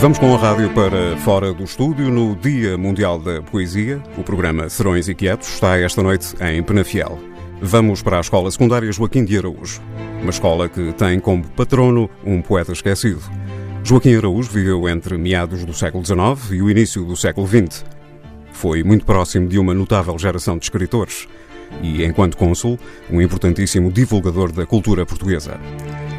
Vamos com a rádio para fora do estúdio no Dia Mundial da Poesia. O programa Serões Inquietos está esta noite em Penafiel. Vamos para a Escola Secundária Joaquim de Araújo, uma escola que tem como patrono um poeta esquecido. Joaquim Araújo viveu entre meados do século XIX e o início do século XX. Foi muito próximo de uma notável geração de escritores e, enquanto cônsul, um importantíssimo divulgador da cultura portuguesa.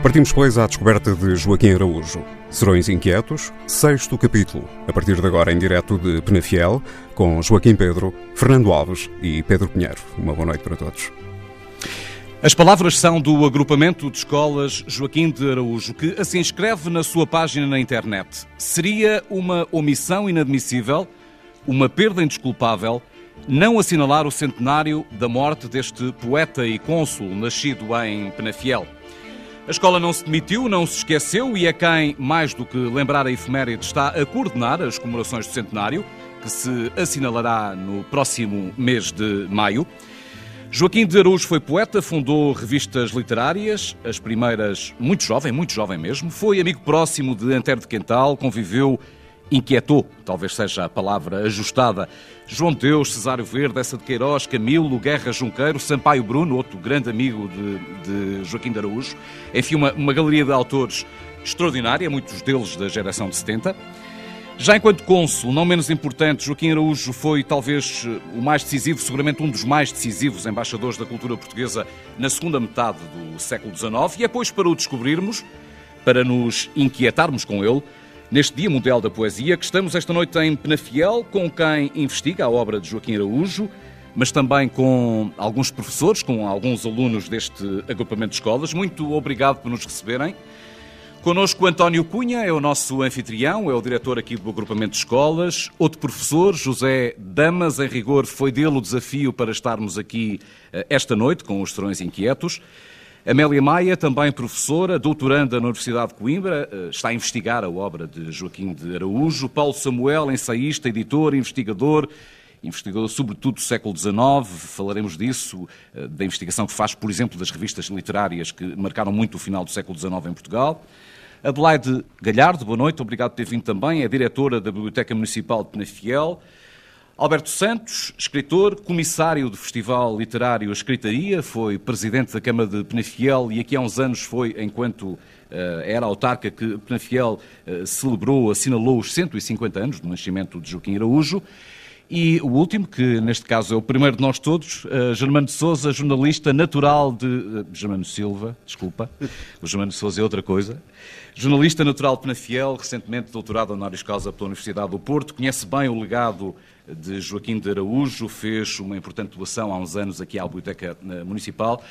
Partimos, pois, à descoberta de Joaquim Araújo. Serões Inquietos, sexto capítulo, a partir de agora em direto de Penafiel, com Joaquim Pedro, Fernando Alves e Pedro Pinheiro. Uma boa noite para todos. As palavras são do agrupamento de escolas Joaquim de Araújo, que assim escreve na sua página na internet. Seria uma omissão inadmissível, uma perda indesculpável, não assinalar o centenário da morte deste poeta e cônsul nascido em Penafiel. A escola não se demitiu, não se esqueceu e é quem, mais do que lembrar a efeméride, está a coordenar as comemorações do centenário, que se assinalará no próximo mês de maio. Joaquim de Araújo foi poeta, fundou revistas literárias, as primeiras muito jovem, muito jovem mesmo, foi amigo próximo de Antero de Quental, conviveu inquietou, talvez seja a palavra ajustada, João Deus, Cesário Verde, essa de Queiroz, Camilo, Guerra Junqueiro, Sampaio Bruno, outro grande amigo de, de Joaquim de Araújo. Enfim, uma, uma galeria de autores extraordinária, muitos deles da geração de 70. Já enquanto cônsul, não menos importante, Joaquim Araújo foi talvez o mais decisivo, seguramente um dos mais decisivos embaixadores da cultura portuguesa na segunda metade do século XIX, e é pois para o descobrirmos, para nos inquietarmos com ele, neste Dia Mundial da Poesia, que estamos esta noite em Penafiel, com quem investiga a obra de Joaquim Araújo, mas também com alguns professores, com alguns alunos deste agrupamento de escolas. Muito obrigado por nos receberem. Conosco António Cunha, é o nosso anfitrião, é o diretor aqui do agrupamento de escolas. Outro professor, José Damas, em rigor foi dele o desafio para estarmos aqui eh, esta noite com os Serões Inquietos. Amélia Maia, também professora, doutoranda na Universidade de Coimbra, eh, está a investigar a obra de Joaquim de Araújo. Paulo Samuel, ensaísta, editor, investigador, investigador sobretudo do século XIX, falaremos disso, eh, da investigação que faz, por exemplo, das revistas literárias que marcaram muito o final do século XIX em Portugal. Adelaide Galhardo, boa noite, obrigado por ter vindo também, é diretora da Biblioteca Municipal de Penafiel. Alberto Santos, escritor, comissário do Festival Literário Escritaria, foi presidente da Câmara de Penafiel e aqui há uns anos foi, enquanto uh, era autarca, que Penafiel uh, celebrou, assinalou os 150 anos do nascimento de Joaquim Araújo. E o último, que neste caso é o primeiro de nós todos, uh, Germano de Souza, jornalista natural de. Uh, Germano Silva, desculpa. O Germano de Souza é outra coisa. Jornalista natural de Penafiel, recentemente doutorado honoris causa pela Universidade do Porto, conhece bem o legado de Joaquim de Araújo, fez uma importante doação há uns anos aqui à Biblioteca eh, Municipal.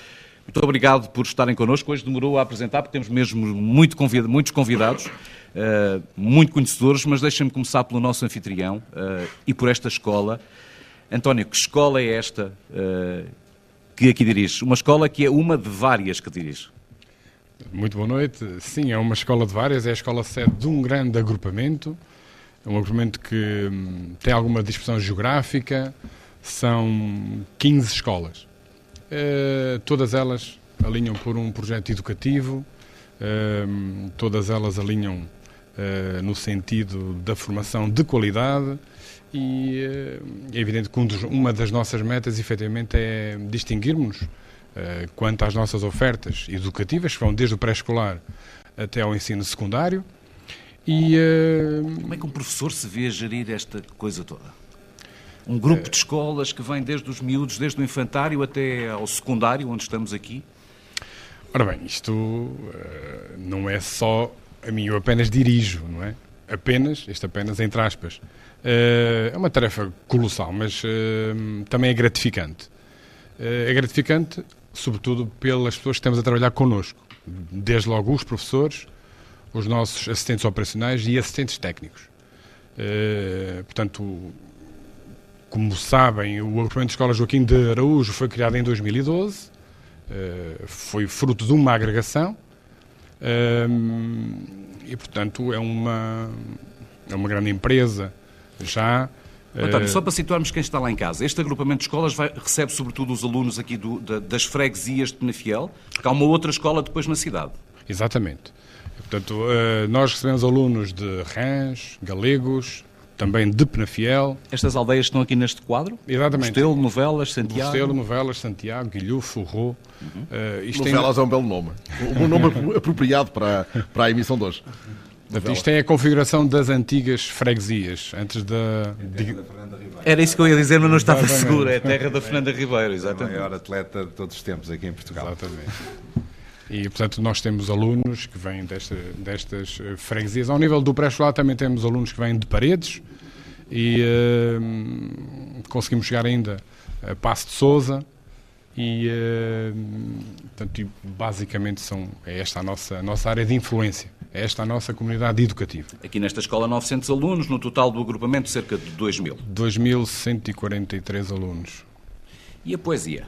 Muito obrigado por estarem connosco. Hoje demorou a apresentar, porque temos mesmo muito convida muitos convidados, uh, muito conhecedores, mas deixem-me começar pelo nosso anfitrião uh, e por esta escola. António, que escola é esta uh, que aqui dirige? Uma escola que é uma de várias que dirige. Muito boa noite. Sim, é uma escola de várias, é a escola sede de um grande agrupamento é um agrupamento que hum, tem alguma dispersão geográfica, são 15 escolas. Uh, todas elas alinham por um projeto educativo, uh, todas elas alinham no sentido da formação de qualidade e é evidente que um dos, uma das nossas metas, efetivamente, é distinguirmos quanto às nossas ofertas educativas, que vão desde o pré-escolar até ao ensino secundário, e. Como é que um professor se vê a gerir esta coisa toda? Um grupo de escolas que vem desde os miúdos, desde o infantário até ao secundário, onde estamos aqui? Ora bem, isto não é só a mim, eu apenas dirijo, não é? Apenas, isto apenas entre aspas. Uh, é uma tarefa colossal, mas uh, também é gratificante. é gratificante, sobretudo, pelas pessoas que estamos a trabalhar connosco. Desde logo os professores, os nossos assistentes operacionais e assistentes técnicos. Portanto, como sabem, o agrupamento de escola Joaquim de Araújo foi criado em 2012, uh, eh, foi fruto de uma agregação e, portanto, é uma, é uma grande empresa já. António, só para situarmos quem está lá em casa, este agrupamento de escolas vai, recebe sobretudo os alunos aqui do, da, das freguesias de Penafiel, porque há uma outra escola depois na cidade. Exatamente. Portanto, uh, nós recebemos alunos de Rãs, Galegos, também de Penafiel. Estas aldeias estão aqui neste quadro? Exatamente. Restelo, Novelas, Santiago? Restelo, Novelas, Santiago, Guilhu, Forró. Uhum. Uh, Novelas tem... é um belo nome. Um nome apropriado para, para a emissão de hoje. Portanto, isto é a configuração das antigas freguesias, antes da... Era isso que eu ia dizer, mas não estava seguro. É a terra da Fernanda Ribeiro, exatamente. A maior atleta de todos os tempos aqui em Portugal. Exatamente. E, portanto, nós temos alunos que vêm desta, destas eh, freguesias. Ao nível do pré-escolar também temos alunos que vêm de paredes e uh, conseguimos chegar ainda a Passo de Souza e, uh, portanto, basicamente são, é esta a nossa, a nossa área de influência. É esta a nossa comunidade educativa. Aqui nesta escola, 900 alunos, no total do agrupamento, cerca de 2 mil. 2.143 alunos. E a poesia?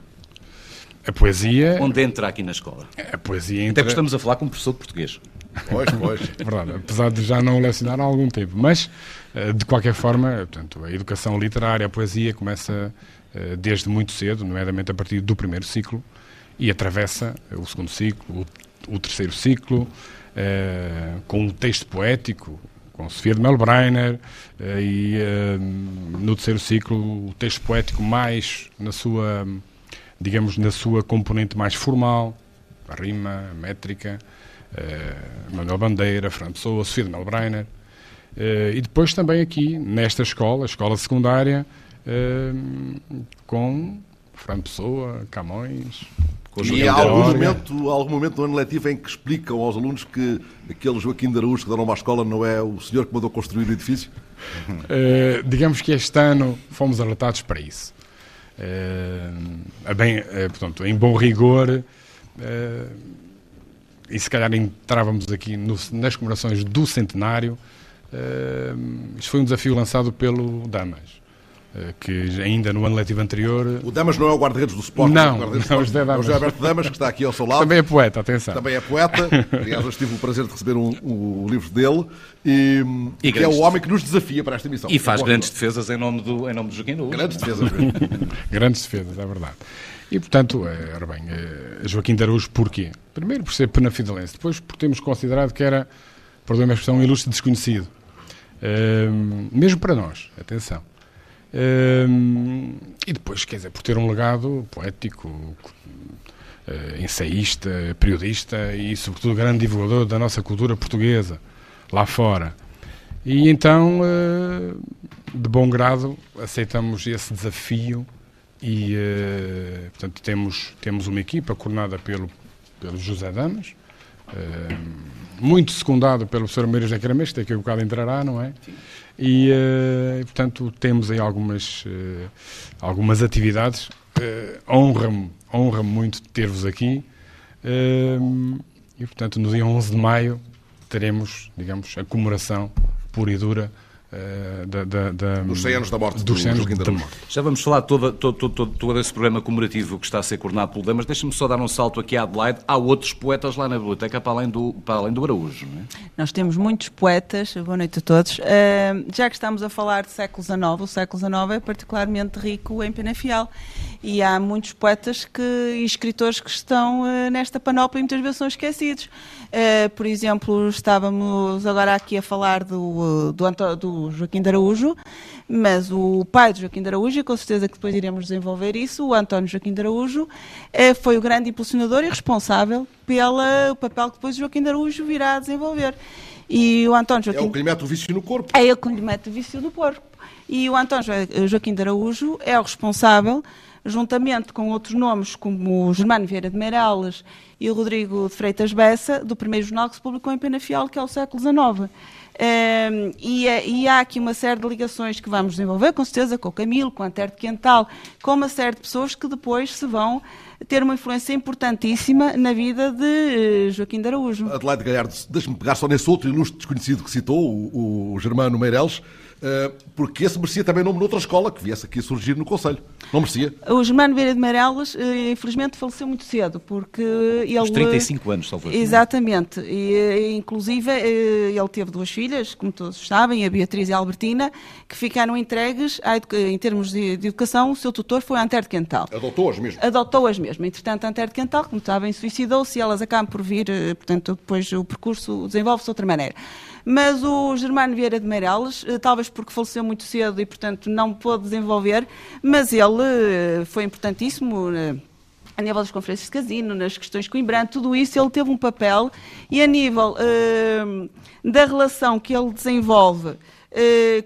A poesia. Onde entra aqui na escola? A poesia entra. Até porque estamos a falar com um professor de português. Pois, pois. Verdade, apesar de já não lecionar há algum tempo. Mas, eh, de qualquer forma, portanto, a educação literária, a poesia, começa eh, desde muito cedo, nomeadamente a partir do primeiro ciclo, e atravessa o segundo ciclo, o terceiro ciclo, eh, com um texto poético, com Sofia de Melbreiner, e no terceiro ciclo, o texto poético mais na sua digamos, na sua componente mais formal, a rima, a métrica, uh, Manuel Bandeira, Fernando Pessoa, Sofia de Melbreiner, uh, e depois também aqui, nesta escola, a escola secundária, uh, com Fernando Pessoa, Camões... E há algum momento, algum momento no ano letivo em que explicam aos alunos que aquele Joaquim de Araújo que deram uma escola não é o senhor que mandou construir o edifício? digamos que este ano fomos alertados para isso. Uh, bem, uh, portanto, em bom rigor, uh, e se calhar entrávamos aqui no, nas comemorações do centenário, uh, isto foi um desafio lançado pelo Damas. Eh, que ainda no ano letivo anterior... O Damas não é o guarda-redes do Sporting? Não, é o não, José Damas. É o José Alberto Damas, que está aqui ao seu lado. Também é poeta, atenção. Também é poeta. Aliás, eu tive o prazer de receber um, um, um livro dele. E, e que é o homem que nos desafia para esta missão. E faz grandes defesas em nome do, em nome do Joaquim Luz. Grandes defesas. grandes defesas, é verdade. E, portanto, é, ora bem, é, Joaquim de Araújo, porquê? Primeiro por ser penafidelense, depois por termos considerado que era, perdoe-me a expressão, um ilustre desconhecido. É, mesmo para nós, atenção. Um, e depois, quer dizer, por ter um legado poético, uh, ensaísta, periodista e, sobretudo, grande divulgador da nossa cultura portuguesa lá fora. E então, uh, de bom grado, aceitamos esse desafio e, uh, portanto, temos, temos uma equipa coordenada pelo, pelo José Damas, muito secundado pelo professor Maria José Caramês, que daqui a bocado entrará, não é? Sim. E, uh, portanto, temos aí algumas, uh, algumas atividades. Uh, honra-me honra muito ter-vos aqui. e, portanto, no dia 11 de maio teremos, digamos, a comemoração pura e dura da, da, da, dos 100 anos da morte dos 100 anos da morte. Já vamos falar de todo, todo, todo, todo, esse programa comemorativo que está a ser coordenado pelo Damas. Deixa-me só dar um salto aqui à Adelaide. Há outros poetas lá na biblioteca para além do, para além do Araújo, não é? Nós temos muitos poetas, boa noite a todos. Uh, já que estamos a falar de século XIX, o século XIX é particularmente rico em Penafiel e há muitos poetas que, e escritores que estão uh, nesta panóplia e muitas vezes são esquecidos. Uh, por exemplo, estávamos agora aqui a falar do, do, do, Joaquim de Araújo, mas o pai de Joaquim de Araújo, e com certeza que depois iremos desenvolver isso, o António Joaquim de Araújo, foi o grande impulsionador e responsável pelo papel que depois Joaquim de Araújo virá a desenvolver. E o António Joaquim... É o que lhe mete o vício no corpo. É ele que lhe mete o vício no corpo. E o António Joaquim de Araújo é o responsável juntamente com outros nomes como o Germano Vieira de Meirelles e o Rodrigo de Freitas Bessa, do primeiro jornal que se publicou em Penafiel, que é o século XIX. Um, e, é, e, há aqui uma série de ligações que vamos desenvolver, com certeza, com o Camilo, com a Antero de Quental, com uma série de pessoas que depois se vão ter uma influência importantíssima na vida de uh, Joaquim de Araújo. Adelaide Galhardo, deixe-me pegar só nesse outro ilustre desconhecido que citou, o, o Germano Meireles, porque esse merecia também nome noutra escola que viesse aqui surgir no Conselho. Não merecia? O Germano Vieira de Meireles, uh, infelizmente, faleceu muito cedo, porque ele... Os 35 anos, talvez. Exatamente. E, inclusive, ele teve duas filhas, como todos sabem, a Beatriz e a Albertina, que ficaram entregues, em termos de, educação, o seu tutor foi a Antero de Quental. Adotou-as mesmo? Adotou-as mesmo. Entretanto, Antero de Quental, como sabem, suicidou-se e elas acabam por vir, portanto, depois o percurso desenvolve-se de outra maneira. Mas o Germano Vieira de Meireles, eh, talvez porque faleceu muito cedo e, portanto, não pôde desenvolver, mas ele eh, foi importantíssimo eh, a nível das conferências de casino, nas questões Coimbran, tudo isso ele teve um papel e a nível uh, da relação que ele desenvolve uh,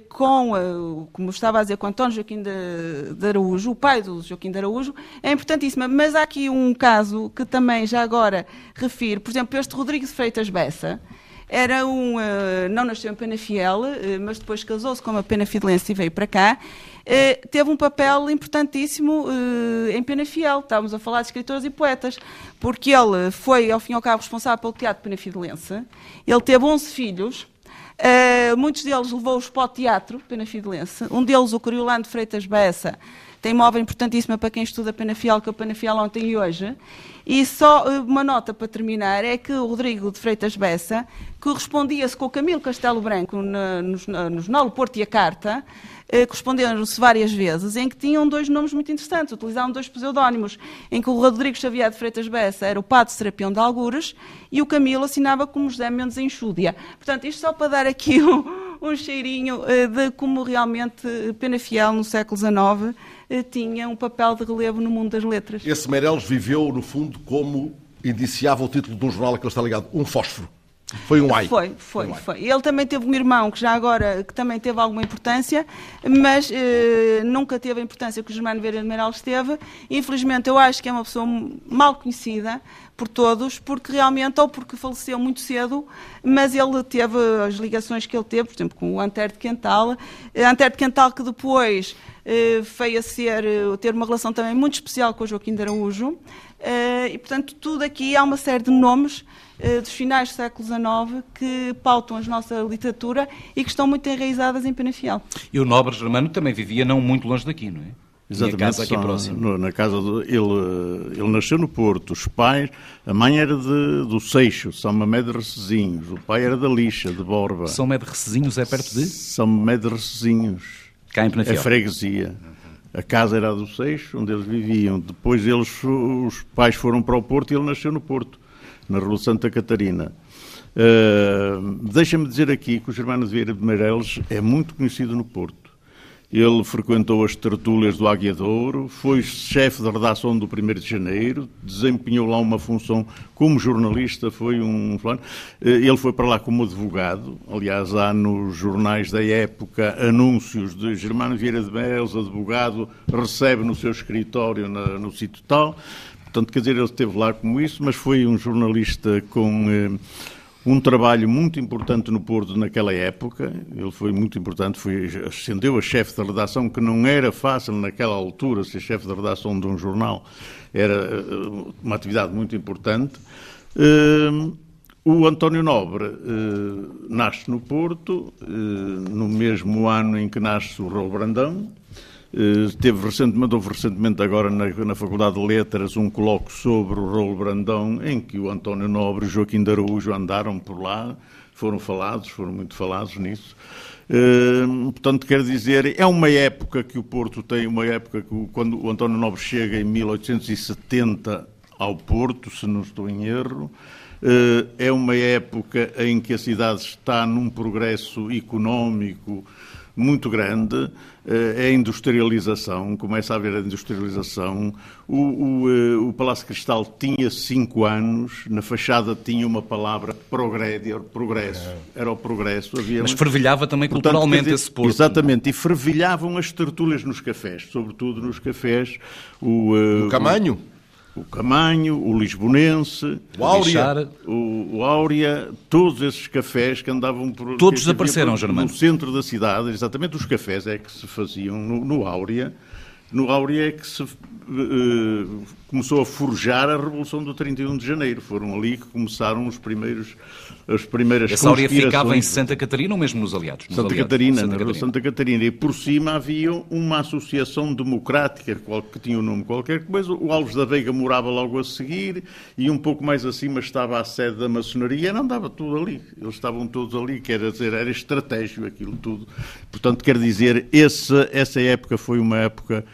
com, uh, como estava a dizer, com António Joaquim de, de, Araújo, o pai do Joaquim de Araújo, é importantíssima. Mas há aqui um caso que também já agora refiro, por exemplo, este Rodrigo de Freitas Bessa, era um, uh, não nasceu em Penafiel, uh, mas depois casou-se com uma Penafidelense e veio para cá. Uh, teve um papel importantíssimo em Penafiel. Estávamos a falar de escritores e poetas, porque ele foi, ao fim e ao cabo, responsável pelo teatro penafidelense. Ele teve 11 filhos. muitos deles levou-os para o teatro penafidelense. Um deles, o Coriolano Freitas Bessa, tem obra importantíssima para quem estuda Penafiel, que é o Penafiel ontem e hoje. E só eh, uma nota para terminar é que o Rodrigo de Freitas Bessa correspondia-se com o Camilo Castelo Branco no, no, no Jornal O Porto e a Carta, eh, corresponderam-se várias vezes, em que tinham dois nomes muito interessantes, utilizavam dois pseudónimos, em que o Rodrigo Xavier de Freitas Bessa era o Padre Serapião de Algures e o Camilo assinava como José Mendes Enxúdia. Portanto, isto só para dar aqui um, um cheirinho eh, de como realmente Penafiel, no século XIX, tinha um papel de relevo no mundo das letras. Esse Meireles viveu, no fundo, como indiciava o título de um jornal a que ele está ligado, um fósforo. Foi um ai. Foi, foi, foi, foi. Ele também teve um irmão que já agora que também teve alguma importância, mas eh, nunca teve a importância que o Germano Vieira de Meireles teve. Infelizmente, eu acho que é uma pessoa mal conhecida por todos, porque realmente, ou porque faleceu muito cedo, mas ele teve as ligações que ele teve, por exemplo, com o Antero de Quental. Antero de Quental que depois eh, veio a ser, eh, ter uma relação também muito especial com o Joaquim de Araújo. Eh, e, portanto, tudo aqui há uma série de nomes dos finais do século XIX que pautam a nossa literatura e que estão muito enraizadas em Penafiel. E o nobre germano também vivia não muito longe daqui, não é? Exatamente, casa aqui próximo. No, na casa do, ele, ele nasceu no Porto, os pais, a mãe era de, do Seixo, São Mamé de Recezinhos, o pai era da Lixa, de Borba. São Mamé de Recezinhos é perto de? São Mamé de Recezinhos. Cá em Penafiel. A freguesia. A casa era a do Seixo, onde eles viviam. Depois eles, os pais foram para o Porto e ele nasceu no Porto, na Rua Santa Catarina. Uh, Deixa-me dizer aqui que o Germano Vieira de Meireles é muito conhecido no Porto. Ele frequentou as tertúlias do Águia Douro, foi chefe da redação do 1 de Janeiro, desempenhou lá uma função como jornalista, foi um eh, Ele foi para lá como advogado, aliás, há nos jornais da época anúncios de Germano Vieira de Belos, advogado, recebe no seu escritório na, no sítio tal. Portanto, quer dizer, ele esteve lá como isso, mas foi um jornalista com... Eh, um trabalho muito importante no Porto naquela época. Ele foi muito importante, foi, ascendeu a chefe da redação, que não era fácil naquela altura ser chefe da redação de um jornal, era eh, uma atividade muito importante. Uh, o António Nobre nasce no Porto, no mesmo ano em que nasce o Raul Brandão, teve recentemente, houve recentemente agora na, na, Faculdade de Letras um colóquio sobre o Rolo Brandão, em que o António Nobre e Joaquim de Araújo andaram por lá, foram falados, foram muito falados nisso. Uh, portanto, quer dizer, é uma época que o Porto tem, uma época que quando o António Nobre chega em 1870 ao Porto, se não estou em erro, uh, é uma época em que a cidade está num progresso económico muito grande, eh, é a industrialização, começa a haver a industrialização. O, o, eh, o, Palácio Cristal tinha cinco anos, na fachada tinha uma palavra progresso, progresso era o progresso. Havia Mas fervilhava também Portanto, culturalmente dizer, esse porto. Exatamente, e fervilhavam as tertúlias nos cafés, sobretudo nos cafés. O, o Camanho? O Camanho, o Lisbonense, o Áurea, o, o Áurea, todos esses cafés que andavam por... Todos desapareceram, Germano. No centro da cidade, exatamente os cafés é que se faziam no, no Áurea, no Áurea é que se uh, começou a forjar a Revolução do 31 de Janeiro. Foram ali que começaram os primeiros as primeiras Essa áurea ficava em Santa Catarina ou mesmo nos aliados? Nos Santa aliados? Catarina, Santa Catarina. Santa Catarina. E por cima havia uma associação democrática que tinha um nome qualquer coisa. O Alves da Veiga morava logo a seguir e um pouco mais acima estava a sede da maçonaria. Não andava tudo ali. Eles estavam todos ali, quer dizer, era estratégico aquilo tudo. Portanto, quer dizer, esse, essa época foi uma época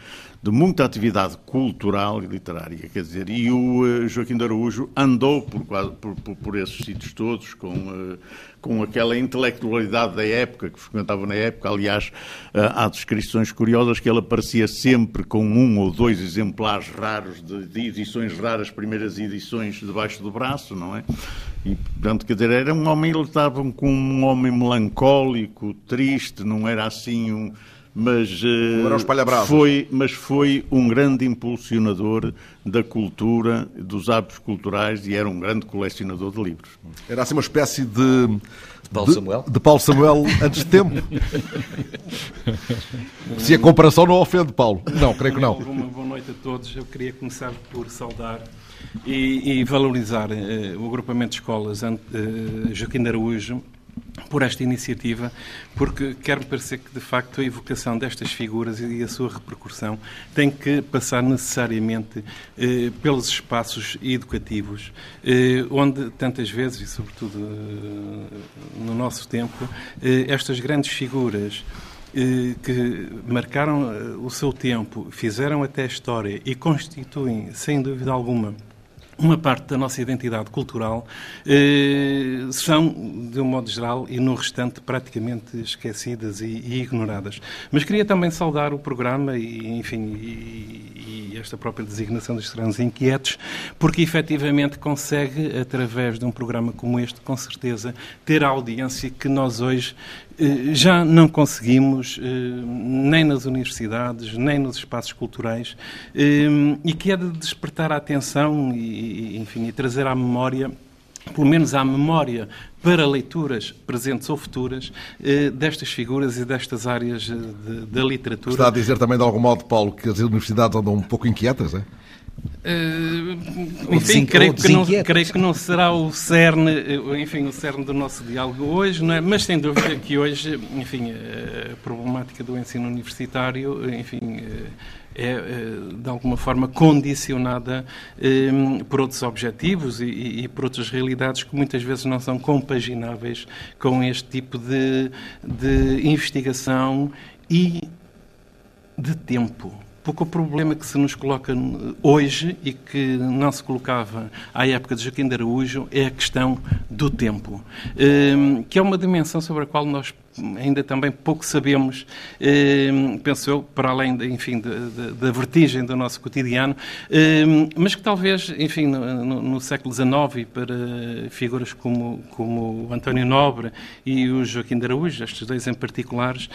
de muita atividade cultural e literária, quer dizer, e o eh, Joaquim de Araújo andou por, por, por- por esses sítios todos, com, eh, com aquela intelectualidade da época, que frequentava na época, aliás, eh, há descrições curiosas que ele aparecia sempre com um ou dois exemplares raros, de, de edições raras, primeiras edições debaixo do braço, não é? E, portanto, quer dizer, era um homem, ele estava com um homem melancólico, triste, não era assim um mas espalha-brasas. foi, mas foi um grande impulsionador da cultura, dos hábitos culturais e era um grande colecionador de livros. Era assim uma espécie de. De Paulo Samuel? De Paulo Samuel antes de tempo. Se a comparação não ofende, Paulo. Não, creio que não. Uma boa noite a todos. Eu queria começar por saudar e, e valorizar eh, o agrupamento de escolas eh, Joaquim de Araújo por esta iniciativa, porque quer-me parecer que, de facto, a evocação destas figuras e a sua repercussão tem que passar necessariamente eh, pelos espaços educativos, eh, onde tantas vezes, e sobretudo eh, no nosso tempo, eh, estas grandes figuras eh, que marcaram eh, o seu tempo, fizeram até a história e constituem, sem dúvida alguma, uma parte da nossa identidade cultural, eh, são, de um modo geral, e no restante, praticamente esquecidas e, e ignoradas. Mas queria também saudar o programa e, enfim, e, e esta própria designação dos Estranhos Inquietos, porque efetivamente consegue, através de um programa como este, com certeza, ter a audiência que nós hoje já não conseguimos, eh, nem nas universidades, nem nos espaços culturais, eh, e que é de despertar a atenção e, enfim, e trazer à memória, pelo menos à memória, para leituras presentes ou futuras, eh, destas figuras e destas áreas eh, de- da literatura. Está a dizer também, de algum modo, Paulo, que as universidades andam um pouco inquietas, é? Eh, Ou enfim, creio que, não, creio que não será o cerne, eh, enfim, o cerne do nosso diálogo hoje, é? mas sem dúvida que hoje, enfim, a problemática do ensino universitário, enfim, eh, é eh, de alguma forma condicionada eh, por outros objetivos e, e por outras realidades que muitas vezes não são compagináveis com este tipo de, de investigação e de tempo. Porque o problema que se nos coloca hoje e que não se colocava à época de Joaquim de Araújo é a questão do tempo, Hum, que é uma dimensão sobre a qual nós ainda também pouco sabemos, hum, penso eu, para além, enfim, da- vertigem do nosso cotidiano, hum, mas que talvez, enfim, no, no- século XIX para figuras como, como o António Nobre e o Joaquim de Araújo, estes dois em particulares,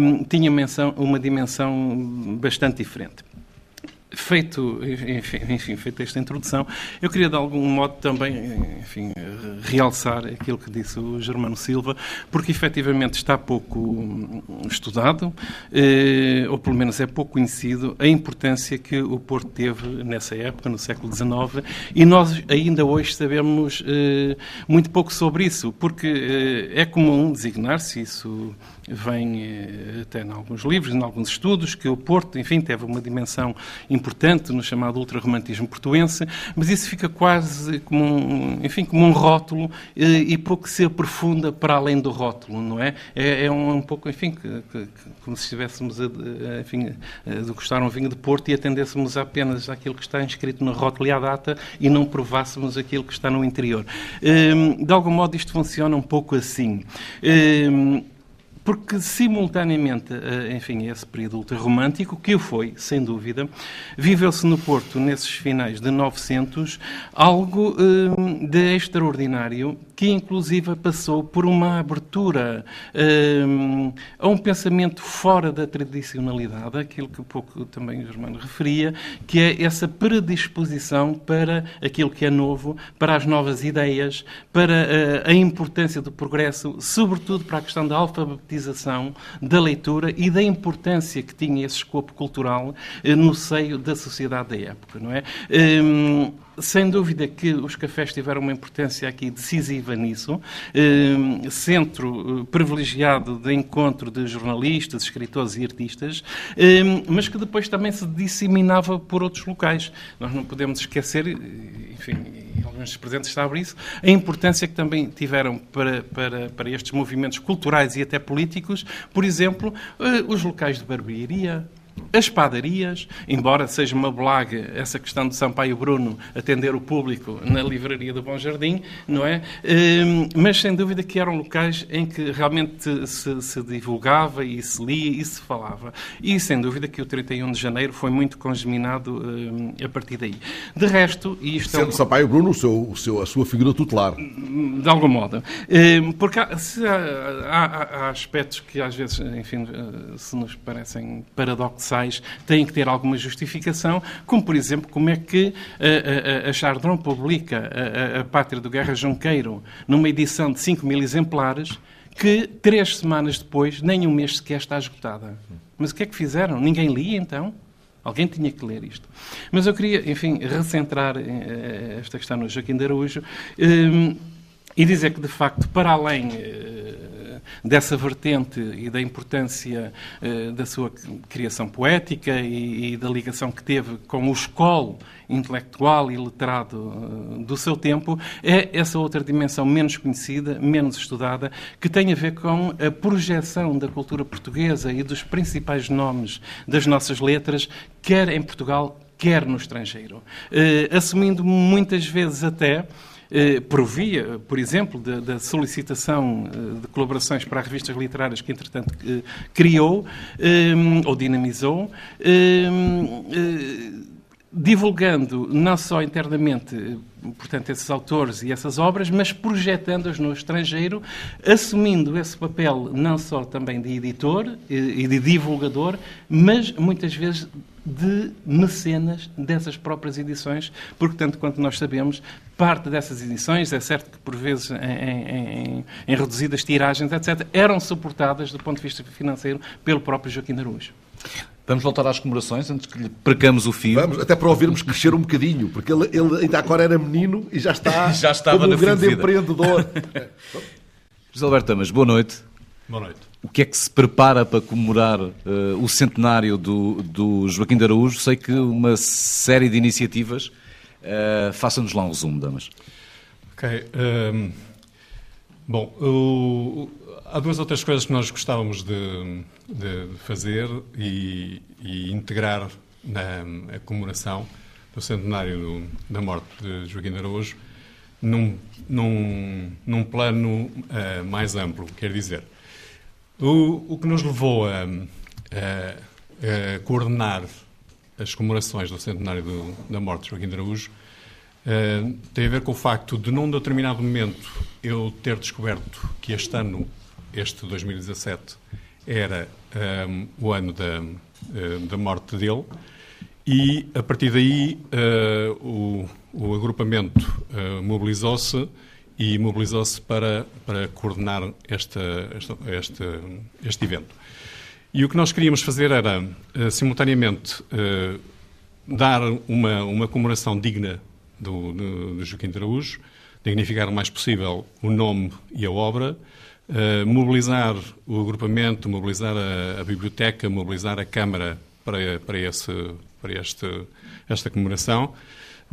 hum, tinha menção, uma dimensão bastante diferente. Feito, enfim, enfim, feita esta introdução, eu queria de algum modo também, enfim, realçar aquilo que disse o Germano Silva, porque efetivamente está pouco hum, estudado, eh, ou pelo menos é pouco conhecido, a importância que o Porto teve nessa época, no século XIX, e nós ainda hoje sabemos eh, muito pouco sobre isso, porque eh, é comum designar-se isso vem eh, até em alguns livros, em alguns estudos, que o Porto, enfim, teve uma dimensão importante no chamado ultrarromantismo portuense, mas isso fica quase como um, enfim, como um rótulo eh, e pouco se aprofunda para além do rótulo, não é? É, é um, um pouco, enfim, que- que- como se estivéssemos a, a, enfim, a degustar um vinho de Porto e atendêssemos apenas àquilo que está inscrito no rótulo e à data e não provássemos aquilo que está no interior. Hum, de algum modo isto funciona um pouco assim. Hum, porque simultaneamente, eh, enfim, esse período ultrarromântico, que o foi, sem dúvida, viveu-se no Porto, nesses finais de 900, algo eh, de extraordinário, que inclusive passou por uma abertura eh, a um pensamento fora da tradicionalidade, aquilo que pouco também o Germano referia, que é essa predisposição para aquilo que é novo, para as novas ideias, para a importância do progresso, sobretudo para a questão da alfabetização democratização da leitura e da importância que tinha esse escopo cultural eh, no seio da sociedade da época, não é? Hum, sem dúvida que os cafés tiveram uma importância aqui decisiva nisso. Hum, centro eh, privilegiado de encontro de jornalistas, escritores e artistas, hum, mas que depois também se disseminava por outros locais. Nós não podemos esquecer, enfim, alguns dos presentes sabem isso, a importância que também tiveram para, para, para estes movimentos culturais e até políticos, por exemplo, eh, os locais de barbearia, as padarias, embora seja uma blaga essa questão de Sampaio Bruno atender o público na livraria do Bom Jardim, não é? Hum, mas sem dúvida que eram locais em que realmente se, se, divulgava e se lia e se falava. E sem dúvida que o 31 de janeiro foi muito congeminado hum, a partir daí. De resto, e isto Sendo é um... Sampaio Bruno o seu, o seu, a sua figura tutelar. De algum modo. Hum, porque há, há, há aspectos que às vezes, enfim, se nos parecem paradoxais têm que ter alguma justificação, como, por exemplo, como é que a, a, a Chardron publica a, a Pátria do Guerra Junqueiro numa edição de 5 mil exemplares que três semanas depois, nem um mês sequer está esgotada. Mas o que é que fizeram? Ninguém lia, então? Alguém tinha que ler isto. Mas eu queria, enfim, recentrar eh, esta questão no Joaquim de Araújo eh, e dizer que, de facto, para além eh, dessa vertente e da importância uh, da sua criação poética e, e, da ligação que teve com o escolo intelectual e letrado uh, do seu tempo, é essa outra dimensão menos conhecida, menos estudada, que tem a ver com a projeção da cultura portuguesa e dos principais nomes das nossas letras, quer em Portugal, quer no estrangeiro. Uh, assumindo muitas vezes até eh, provia, por exemplo, da, solicitação eh, de colaborações para revistas literárias que, entretanto, eh, criou ou dinamizou, divulgando não só internamente portanto, esses autores e essas obras, mas projetando-as no estrangeiro, assumindo esse papel não só também de editor e de divulgador, mas muitas vezes de mecenas dessas próprias edições, porque, tanto quanto nós sabemos, parte dessas edições, é certo que por vezes em, em, em reduzidas tiragens, etc., eram suportadas do ponto de vista financeiro pelo próprio Joaquim Araújo. Vamos voltar às comemorações antes que lhe percamos o fio. Vamos, até para ouvirmos crescer um bocadinho, porque ele, ele ainda agora era menino e já está já estava como um grande empreendedor. José Alberto Tamas, boa noite. Boa noite. O que é que se prepara para comemorar uh, o centenário do, do Joaquim de Araújo? Sei que uma série de iniciativas. Uh, Faça-nos lá um resumo, Damas. Ok. Um, ehm, bom, o, há duas outras coisas que nós gostávamos de, de fazer e, e integrar na comemoração do centenário do, da morte de Joaquim de Araújo num, num, num plano uh, mais amplo, quer dizer, o, o que nos levou a, a, a, coordenar as comemorações do centenário do, da morte de Joaquim de Araújo uh, tem a ver com o facto de, num determinado momento, eu ter descoberto que este ano este 2017 era um, o ano da, uh, da morte dele e, a partir daí, uh, o, o, agrupamento mobilizou-se e mobilizou-se para, para coordenar esta, este, este evento. E o que nós queríamos fazer era, simultaneamente, dar uma, uma comemoração digna do, do, Joaquim de Araújo, dignificar o mais possível o nome e a obra, Uh, mobilizar o agrupamento, mobilizar a, a, biblioteca, mobilizar a Câmara para, para, esse, para este, esta comemoração.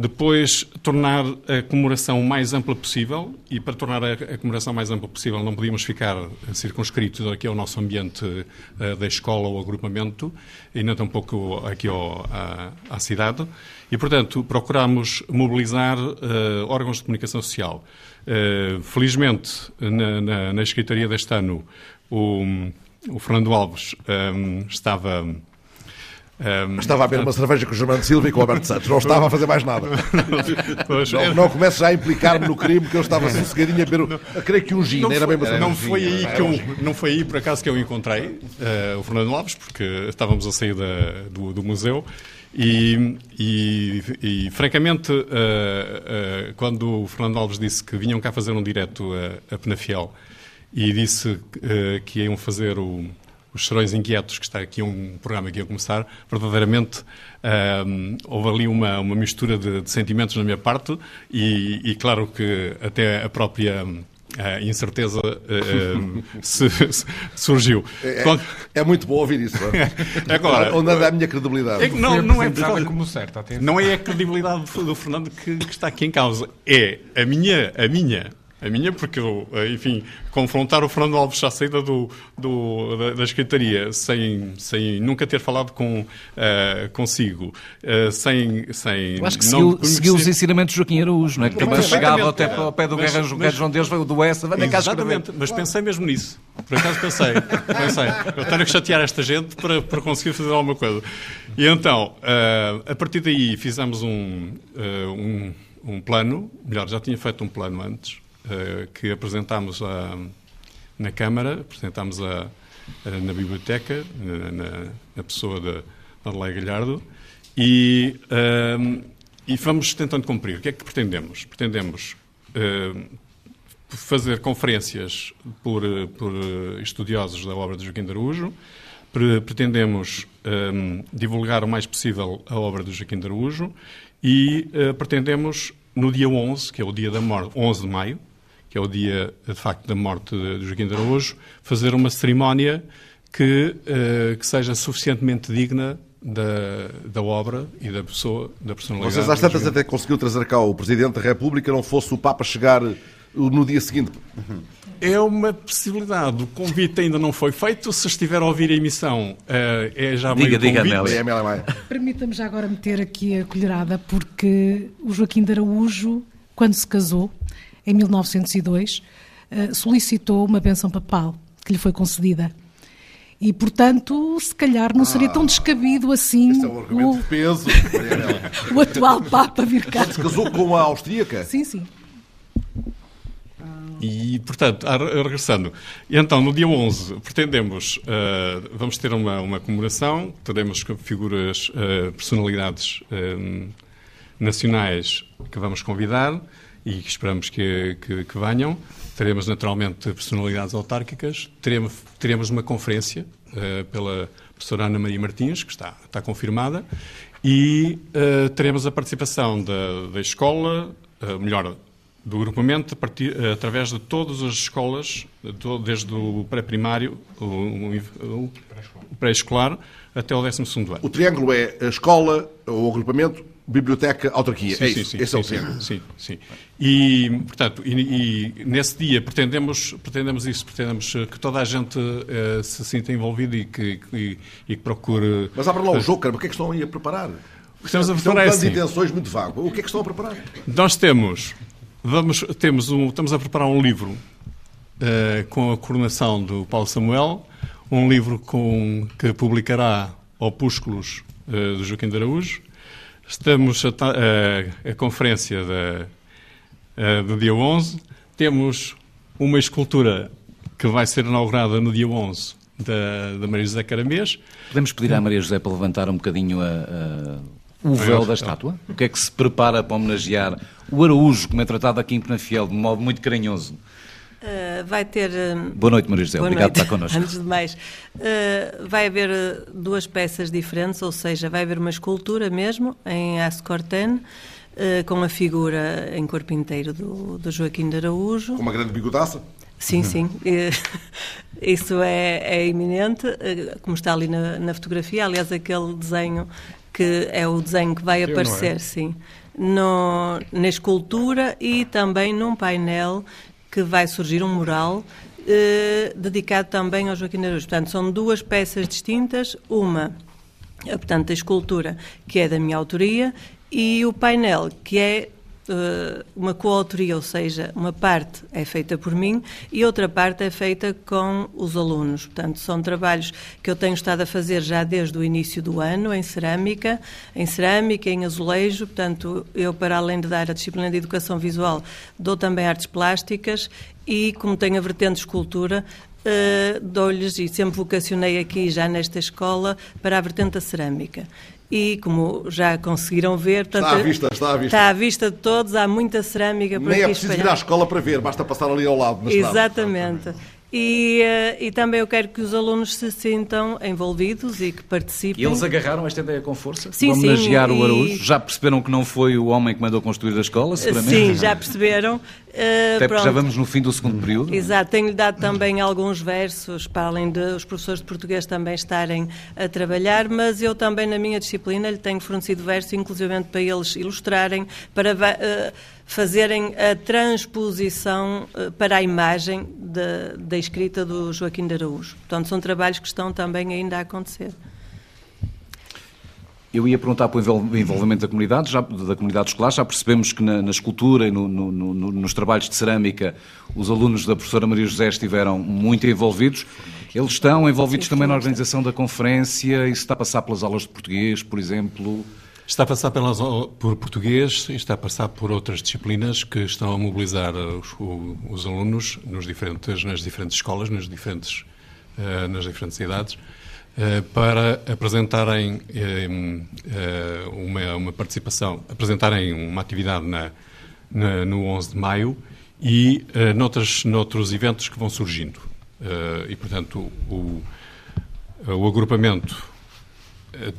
Depois, tornar a comemoração o mais ampla possível, e para tornar a, a comemoração mais ampla possível, não podíamos ficar circunscritos aqui ao nosso ambiente uh, da escola ou agrupamento, e nem tampouco aqui ao, à, à cidade. E, portanto, procuramos mobilizar uh, órgãos de comunicação social. Uh, felizmente, na, na, na, escritaria deste ano, o, o Fernando Alves um, estava. Um, estava a beber uma cerveja com o Germano Silva e com o Alberto Santos. Não estava a fazer mais nada. não, não comece já a implicar-me no crime, que eu estava sossegadinho a beber. Não, creio que um gin, era bem uma Não foi, aí que eu, não foi aí, por acaso, que eu encontrei uh, o Fernando Alves, porque estávamos a sair da, do, do museu. E, e, e francamente, uh, uh, quando o Fernando Alves disse que vinham cá fazer um direto a, a Penafiel e disse que iam fazer o, os Serões Inquietos, que está aqui um programa que ia começar, verdadeiramente uh, houve ali uma, uma mistura de, de, sentimentos na minha parte e, e, claro que até a própria a incerteza uh, se, se, surgiu. É, é, muito bom ouvir isso. É? Agora, onde anda a minha credibilidade? É, não, não é como certo, não é a credibilidade do Fernando que, que, está aqui em causa. É a minha, a minha a minha, porque eu, eh, enfim, confrontar o Fernando Alves à saída do, do da, da escritaria sem, sem nunca ter falado com, uh, consigo, uh, sem, sem. Eu acho que seguiu, seguiu os ensinamentos de Joaquim Araújo, não é? Que também chegava até ao pé do mas, Guerra mas, João Deus, veio do Essa, vai cá Exatamente, mas pensei mesmo nisso. Por acaso pensei, pensei, eu tenho que chatear esta gente para, para conseguir fazer alguma coisa. E então, uh, a partir daí fizemos um, um, um plano, melhor, já tinha feito um plano antes, que apresentámos a, na Câmara, apresentámos a, a, na biblioteca, na, na pessoa da Adelaide Galhardo, e, uh, e vamos tentando cumprir. O que é que pretendemos? Pretendemos uh, fazer conferências por, por estudiosos da obra de Joaquim de Araújo, pretendemos um, divulgar o mais possível a obra de Joaquim de Araújo e uh, pretendemos, no dia 11, que é o dia da morte, 11 de maio, que é o dia, de facto, da morte de Joaquim de Araújo, fazer uma cerimónia que, uh, que seja suficientemente digna da, da obra e da pessoa, da personalidade. Vocês às tantas até conseguiu trazer cá o Presidente da República, não fosse o Papa chegar no dia seguinte. É uma possibilidade. O convite ainda não foi feito. Se estiver a ouvir a emissão, é já diga, meio diga, convite. É, Permita-me já agora meter aqui a colherada, porque o Joaquim de Araújo, quando se casou, em 1902, eh, solicitou uma benção papal que lhe foi concedida. E, portanto, se calhar não seria tão descabido assim é um o, de peso. o atual Papa vir cá. Se casou com a austríaca? Sim, sim. E, portanto, regressando, então, no dia 11, pretendemos, uh, vamos ter uma, uma comemoração, teremos figuras, uh, personalidades uh, nacionais que vamos convidar, e que esperamos que, que, que venham. Teremos naturalmente personalidades autárquicas, teremos, teremos uma conferência uh, pela professora Ana Maria Martins, que está, está confirmada, e uh, teremos a participação da, da escola, uh, melhor, do grupamento partir, através de todas as escolas, desde o pré-primário, o, o, o pré-escolar, até o 12 ano. O triângulo é a escola, o agrupamento, biblioteca, autarquia. Sim, é sim, isso. Sim, Esse sim, é o sim, sim, sim. E, portanto, e, e, nesse dia pretendemos, pretendemos isso, pretendemos que toda a gente uh, se sinta envolvida e que, e, e que procure... Mas abre lá o jogo, cara, o que é que estão aí a preparar? Estamos a preparar é assim. intenções muito vago. O que é que estão a preparar? Nós temos, vamos, temos um, estamos a preparar um livro uh, com a coordenação do Paulo Samuel, um livro com, que publicará opúsculos uh, do Joaquim de Araújo, Estamos a, a, a conferência do dia 11. Temos uma escultura que vai ser inaugurada no dia 11 da, da Maria José Caramês. Podemos pedir à Maria José para levantar um bocadinho o véu da estátua? O que é que se prepara para homenagear o Araújo, como é tratado aqui em Penafiel, de modo muito carinhoso? Uh, vai ter. Uh, boa noite, Maria José. Obrigado por estar connosco. Antes de mais, uh, vai haver duas peças diferentes, ou seja, vai haver uma escultura mesmo, em aço corten, com a figura em corpo inteiro do, do Joaquim de Araújo. Com uma grande bigodaça? Sim, sim. Isso é, é iminente, como está ali na, na, fotografia. Aliás, aquele desenho que é o desenho que vai aparecer, é? sim, no, na escultura e também num painel que vai surgir um mural eh, dedicado também ao Joaquim Araújo. Portanto, são duas peças distintas, uma, eh, portanto, a escultura, que é da minha autoria, e o painel, que é uma coautoria, ou seja, uma parte é feita por mim e outra parte é feita com os alunos. Portanto, são trabalhos que eu tenho estado a fazer já desde o início do ano, em cerâmica, em cerâmica, em azulejo. Portanto, eu, para além de dar a disciplina de educação visual, dou também artes plásticas e, como tenho a vertente escultura, Uh, dou-lhes e sempre vocacionei aqui já nesta escola para a vertente da cerâmica e, como já conseguiram ver... Portanto, está à vista, está à vista. Está à vista de todos, há muita cerâmica por Nem aqui é preciso espalhada. ir à escola para ver, basta passar ali ao lado. Exatamente. E, uh, e, também eu quero que os alunos se sintam envolvidos e que participem. E eles agarraram esta ideia com força? Sim, homenagear sim. o Araújo? Já perceberam que não foi o homem que mandou construir a escola, seguramente? Sim, já perceberam. Uh, Até porque já vamos no fim do segundo período. Exato, tenho-lhe dado também alguns versos, para além de os professores de português também estarem a trabalhar, mas eu também na minha disciplina lhe tenho fornecido versos, inclusive para eles ilustrarem, para... Uh, fazerem a transposição uh, para a imagem da, da escrita do Joaquim de Araújo. Portanto, são trabalhos que estão também ainda a acontecer. Eu ia perguntar para o envolvimento da comunidade, já, da comunidade escolar. Já percebemos que na, na escultura e no, no, no, nos trabalhos de cerâmica os alunos da professora Maria José estiveram muito envolvidos. Eles estão envolvidos também na organização da conferência. Isso está a passar pelas aulas de português, por exemplo. Está a passar pelas, por português e está a passar por outras disciplinas que estão a mobilizar os, os alunos nos diferentes, nas diferentes escolas, nas diferentes, uh, nas diferentes idades, uh, para apresentarem uh, uma, uma, participação, apresentarem uma atividade na, na, no 11 de maio e noutros, noutros eventos que vão surgindo. e, portanto, o, o agrupamento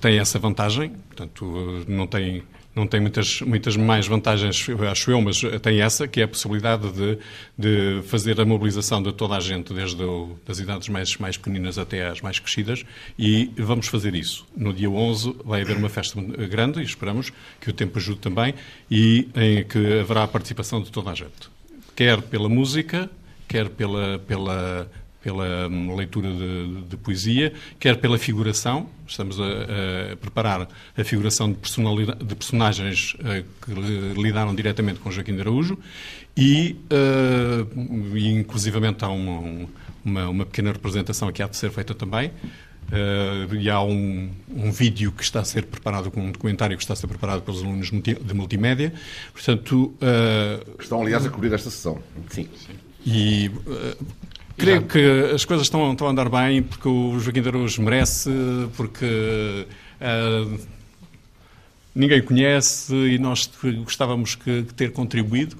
tem essa vantagem, portanto, não tem, não tem muitas, muitas mais vantagens, acho eu, mas tem essa, que é a possibilidade de, de fazer a mobilização de toda a gente, desde o, das idades mais, mais pequeninas até às mais crescidas, e vamos fazer isso. No dia 11 vai haver uma festa grande, e esperamos que o tempo ajude também, e em que haverá a participação de toda a gente. Quer pela música, quer pela, pela pela hum, leitura de, de, poesia, quer pela figuração. Estamos a, a preparar a figuração de, de personagens uh, que lidaram diretamente com Joaquim de Araújo e, uh, e inclusivamente há uma, uma, uma, pequena representação que há de ser feita também. Uh, e há um, um, vídeo que está a ser preparado, com um documentário que está a ser preparado pelos alunos de multimédia. Portanto, uh, estão, aliás, a cobrir esta sessão. Sim. E uh, Creio que as coisas estão, estão a andar bem porque o Joaquim de Araújo merece, porque uh, ninguém conhece e nós gostávamos que, que ter contribuído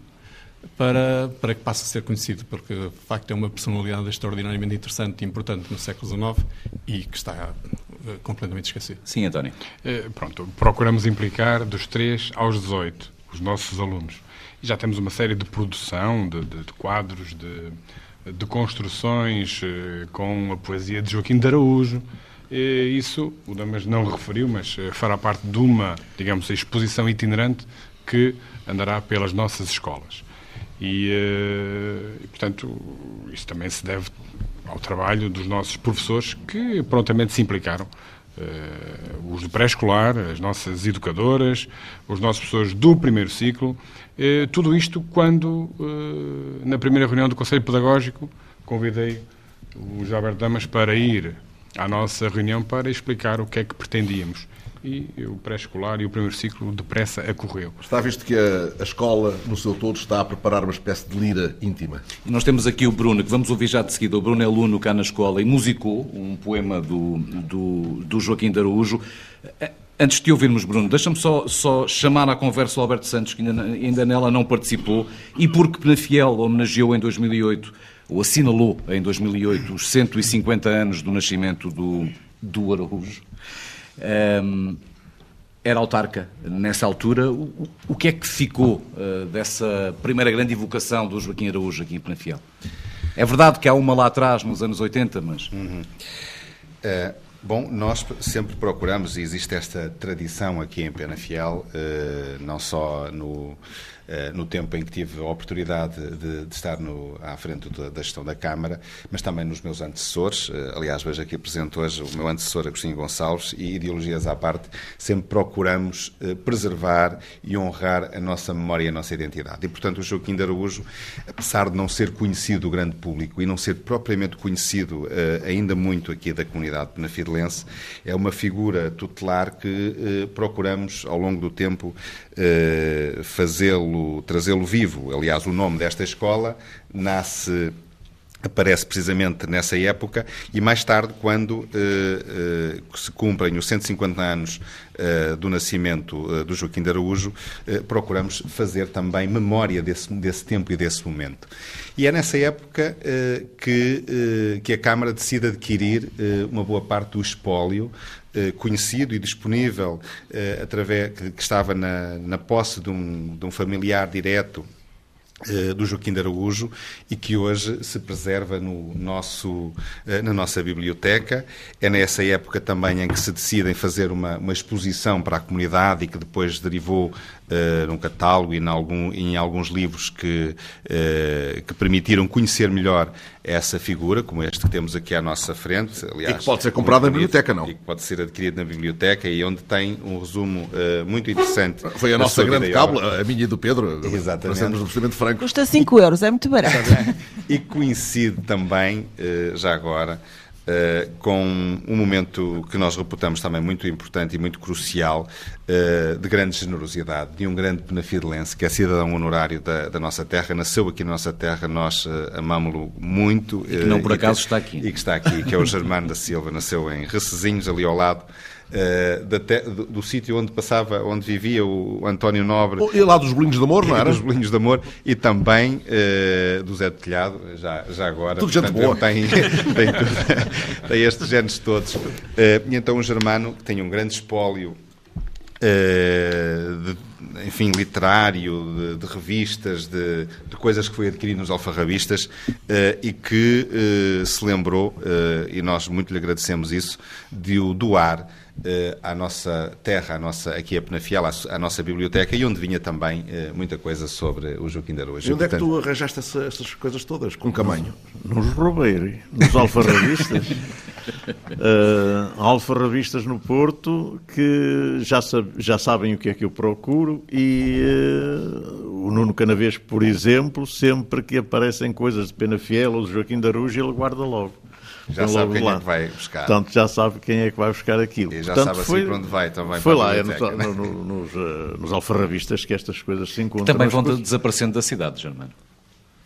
para, para que passe a ser conhecido, porque de facto é uma personalidade extraordinariamente interessante e importante no século XIX e que está uh, completamente esquecido. Sim, António. Uh, pronto, procuramos implicar dos 3 aos 18 os nossos alunos. E já temos uma série de produção de, de, de quadros, de de construções eh, com a poesia de Joaquim de Araújo. Isso o Damas não referiu, mas eh, fará parte de uma, digamos, exposição itinerante que andará pelas nossas escolas. Eh, e, portanto, isso também se deve ao trabalho dos nossos professores que prontamente se implicaram. Uh, os do pré-escolar, as nossas educadoras, os nossos professores do primeiro ciclo eh, tudo isto quando, eh, na primeira reunião do Conselho Pedagógico, convidei o Gilberto Damas para ir à nossa reunião para explicar o que é que pretendíamos. E o pré-escolar e o primeiro ciclo depressa acorreu. Está visto que a, a, escola, no seu todo, está a preparar uma espécie de lira íntima. E nós temos aqui o Bruno, que vamos ouvir já de seguida. O Bruno é aluno cá na escola e musicou um poema do, do, do Joaquim de Araújo. Antes de ouvirmos, Bruno, deixa-me só, só, chamar à conversa o Alberto Santos, que ainda, ainda nela não participou, e porque Penafiel homenageou em 2008, ou assinalou em 2008, os 150 anos do nascimento do, do Araújo. Um, era autarca nessa altura. O, o que é que ficou uh, dessa primeira grande evocação do Joaquim Araújo aqui em Penafiel? É verdade que há uma lá atrás, nos anos 80, mas... Uhum. Uh... Bom, nós sempre procuramos, e existe esta tradição aqui em Penafiel, eh, não só no, no tempo em que tive a oportunidade de, de estar no, à frente da, da, gestão da Câmara, mas também nos meus antecessores. Eh, aliás, vejo aqui apresento hoje o meu antecessor, Agostinho Gonçalves, e ideologias à parte, sempre procuramos eh, preservar e honrar a nossa memória e a nossa identidade. E, portanto, o Joaquim de Araújo, apesar de não ser conhecido do grande público e não ser propriamente conhecido ainda muito aqui da comunidade penafidelense, é uma figura tutelar que procuramos, ao longo do tempo, fazê-lo trazê-lo vivo. Aliás, o nome desta escola nasce aparece precisamente nessa época e mais tarde, quando eh, eh, se cumprem os 150 anos eh, do nascimento eh, do Joaquim de Araújo, eh, procuramos fazer também memória desse, desse tempo e desse momento. E é nessa época eh, que, que a Câmara decide adquirir uma boa parte do espólio conhecido e disponível através que, estava na, na posse de um, de um familiar direto eh, do Joaquim de Araújo e que hoje se preserva no nosso, eh, na nossa biblioteca. É nessa época também em que se decidem fazer uma, uma exposição para a comunidade e que depois derivou num catálogo e em, algum, em alguns livros que, uh, que permitiram conhecer melhor essa figura, como este que temos aqui à nossa frente. Aliás, e que pode ser comprado na biblioteca, não? E que pode ser adquirido na biblioteca e onde tem um resumo uh, muito interessante. Foi a nossa grande cábula, a minha e do Pedro. Exatamente. Nós temos franco. Custa 5 euros, é muito barato. e coincide também, já agora, Uh, com um momento que nós reputamos também muito importante e muito crucial, uh, de grande generosidade, de um grande penafidelense, que é cidadão honorário da, da, nossa terra, nasceu aqui na nossa terra, nós uh, amámo-lo muito. E que não por acaso está aqui. E que está aqui, que é o Germano da Silva, nasceu em Recezinhos, ali ao lado. Uh, te, do, do sítio onde passava, onde vivia o António Nobre. E lá dos Bolinhos de Amor, não era? Dos Bolinhos de Amor e também uh, do Zé de Telhado, já, já agora. Tudo gente boa. Tem, tem, tem, estes genes todos. Uh, e então um germano que tem um grande espólio de, enfim, literário, de, de revistas, de, de, coisas que foi adquirido nos alfarrabistas uh, e que uh, se lembrou, uh, e nós muito lhe agradecemos isso, de o doar uh, à nossa terra, à nossa, aqui a Penafiel, à, à, nossa biblioteca, e onde vinha também uh, muita coisa sobre o Joaquim de Araújo. E onde Portanto... é que tu arranjaste essa, essas coisas todas, com camanho? Nos roubei, nos alfarrabistas. uh, alfarrabistas no Porto que já, sab já sabem o que é que eu procuro e uh, o Nuno Canavês, por exemplo, sempre que aparecem coisas de Penafiel ou de Joaquim de Araújo, ele guarda logo. Já sabe quem lá. é que vai buscar. Portanto, já sabe quem é que vai buscar aquilo. E já Portanto, sabe assim para onde vai também. Foi lá, é no, no, no, nos, uh, nos alfarrabistas que estas coisas se encontram. Que também vão coisas... desaparecendo da cidade, Germano.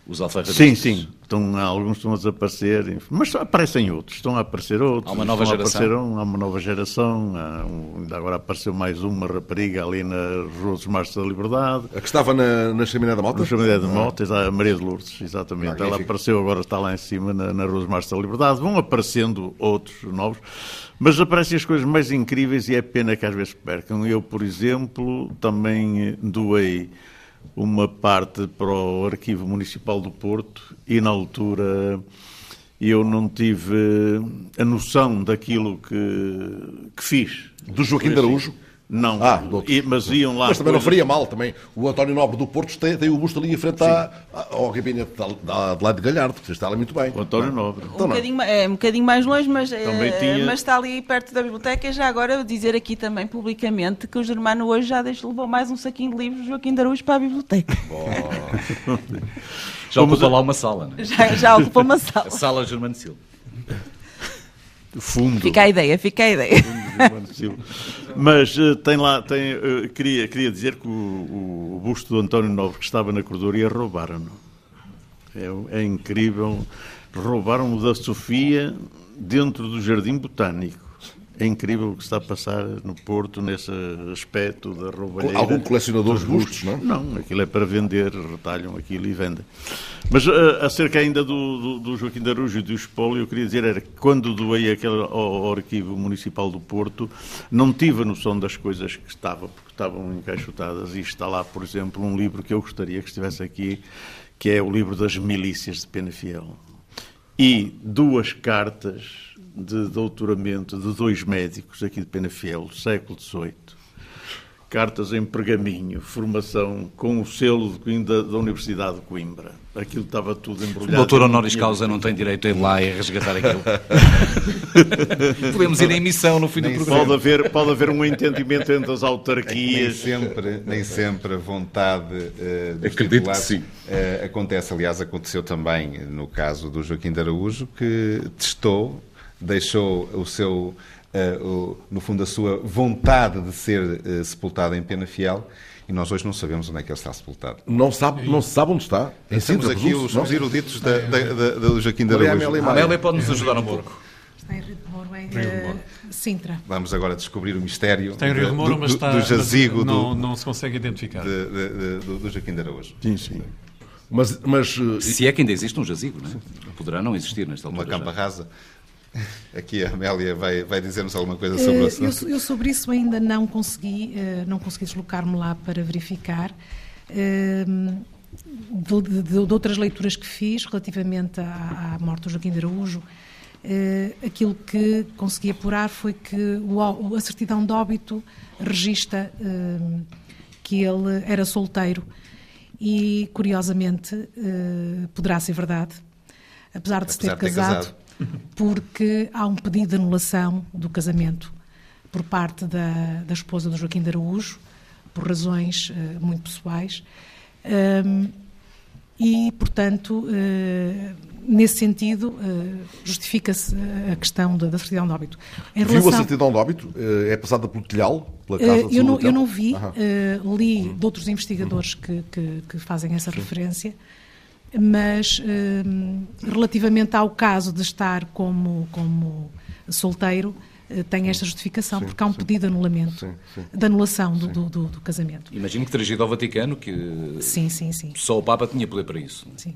Os alfarrabistas. Sim, sim. Estão, alguns estão a desaparecer, mas aparecem outros. Estão a aparecer outros. Há uma nova geração. Um, há uma nova geração. Há um, ainda agora apareceu mais uma rapariga ali na Rua dos Marcos da Liberdade. A que estava na, na Chaminé da Mota? Na Chaminé da Mota, ah. a Maria de Lourdes, exatamente. Ela apareceu agora, está lá em cima, na, na Rua dos Marcos da Liberdade. Vão aparecendo outros novos. Mas aparecem as coisas mais incríveis e é pena que às vezes percam. Eu, por exemplo, também doei uma parte para o Arquivo Municipal do Porto e, na altura, eu não tive a noção daquilo que, que fiz. Do Joaquim de Araújo? Não, ah, e, mas iam lá. Mas também coisas... não faria mal também. O António Nobre do Porto tem, tem o busto ali em frente à, ao gabinete de lá de Galhardo, que está ali muito bem. O António Nobre. Então, um, bocadinho, é, um bocadinho mais longe, mas, é, tinha... mas está ali perto da biblioteca. Já agora dizer aqui também publicamente que o Germano hoje já deixou, levou mais um saquinho de livros Joaquim Araújo para a biblioteca. já ocupa lá uma sala, não é? Já, já ocupa uma sala. A sala Germano Silva. Fundo. Fica a ideia, fica a ideia. Mas uh, tem lá, tem, uh, queria, queria dizer que o, o, busto do António Novo que estava na corredoria roubaram-no. É, é incrível. Roubaram-o da Sofia dentro do Jardim Botânico. É incrível o que está a passar no Porto nesse aspecto da roubalheira. Algum colecionador de bustos, não? Não, aquilo é para vender, retalham aquilo e vendem. Mas uh, acerca ainda do, do, do Joaquim de Arujo e do espólio, eu queria dizer era que quando doei aquele ao, ao, Arquivo Municipal do Porto, não tive a noção das coisas que estavam, porque estavam encaixotadas. E está lá, por exemplo, um livro que eu gostaria que estivesse aqui, que é o livro das milícias de Penafiel. E duas cartas de doutoramento de dois médicos aqui de Penafiel, século XVIII. Cartas em pergaminho, formação com o selo da, da Universidade de Coimbra. Aquilo estava tudo embrulhado. O doutor honoris causa não tem direito a ir lá e resgatar aquilo. Podemos ir em missão no fim nem do programa. Pode haver, pode haver um entendimento entre as autarquias. Nem, sempre, nem sempre a vontade uh, dos Acredito que sim. Uh, acontece. Aliás, aconteceu também no caso do Joaquim de Araújo, que testou deixou o seu, o, no fundo, a sua vontade de ser uh, sepultado em Penafiel e nós hoje não sabemos onde é que ele está sepultado. Não, sabe, não se sabe onde está? Em Temos aqui os, os, eruditos da, da, da, do Joaquim de Araújo. A Amélia pode nos ajudar um pouco. Está em Rio de Moro, em uh, Sintra. Vamos agora descobrir o mistério está em Rio de Moro, do, mas está, do jazigo mas não, do, não se consegue identificar. De, de, de, do Joaquim de Araújo. Sim, sim. Mas, mas, Se é que ainda existe um jazigo, não é? Poderá não existir nesta altura. Uma campa já. rasa. Aqui a Amélia vai, vai dizer-nos alguma coisa sobre uh, o assunto. Eu, eu, sobre isso ainda não consegui, uh, não consegui deslocar-me lá para verificar. Uh, de, de, de, outras leituras que fiz relativamente à, à morte do Joaquim de Araújo, aquilo que consegui apurar foi que o, a certidão de óbito registra que ele era solteiro e, curiosamente, poderá ser verdade, apesar de se ter casado, casado porque há um pedido de anulação do casamento por parte da, da esposa do Joaquim de Araújo, por razões uh, muito pessoais. Um, e, portanto, uh, nesse sentido, uh, justifica-se a questão da, da certidão de óbito. Em Viu relação... a certidão de óbito? É passada pelo telhal? Pela casa eu, não, eu não vi, li de outros investigadores que, que, que fazem essa Sim. referência mas hum, relativamente ao caso de estar como, como solteiro, eh, tem esta justificação, sim, porque há um sim. pedido de anulamento, sim, de anulação do, do, do, do, casamento. Imagino que dirigido ao Vaticano, que sim, sim, sim. só o Papa tinha poder para isso. Sim.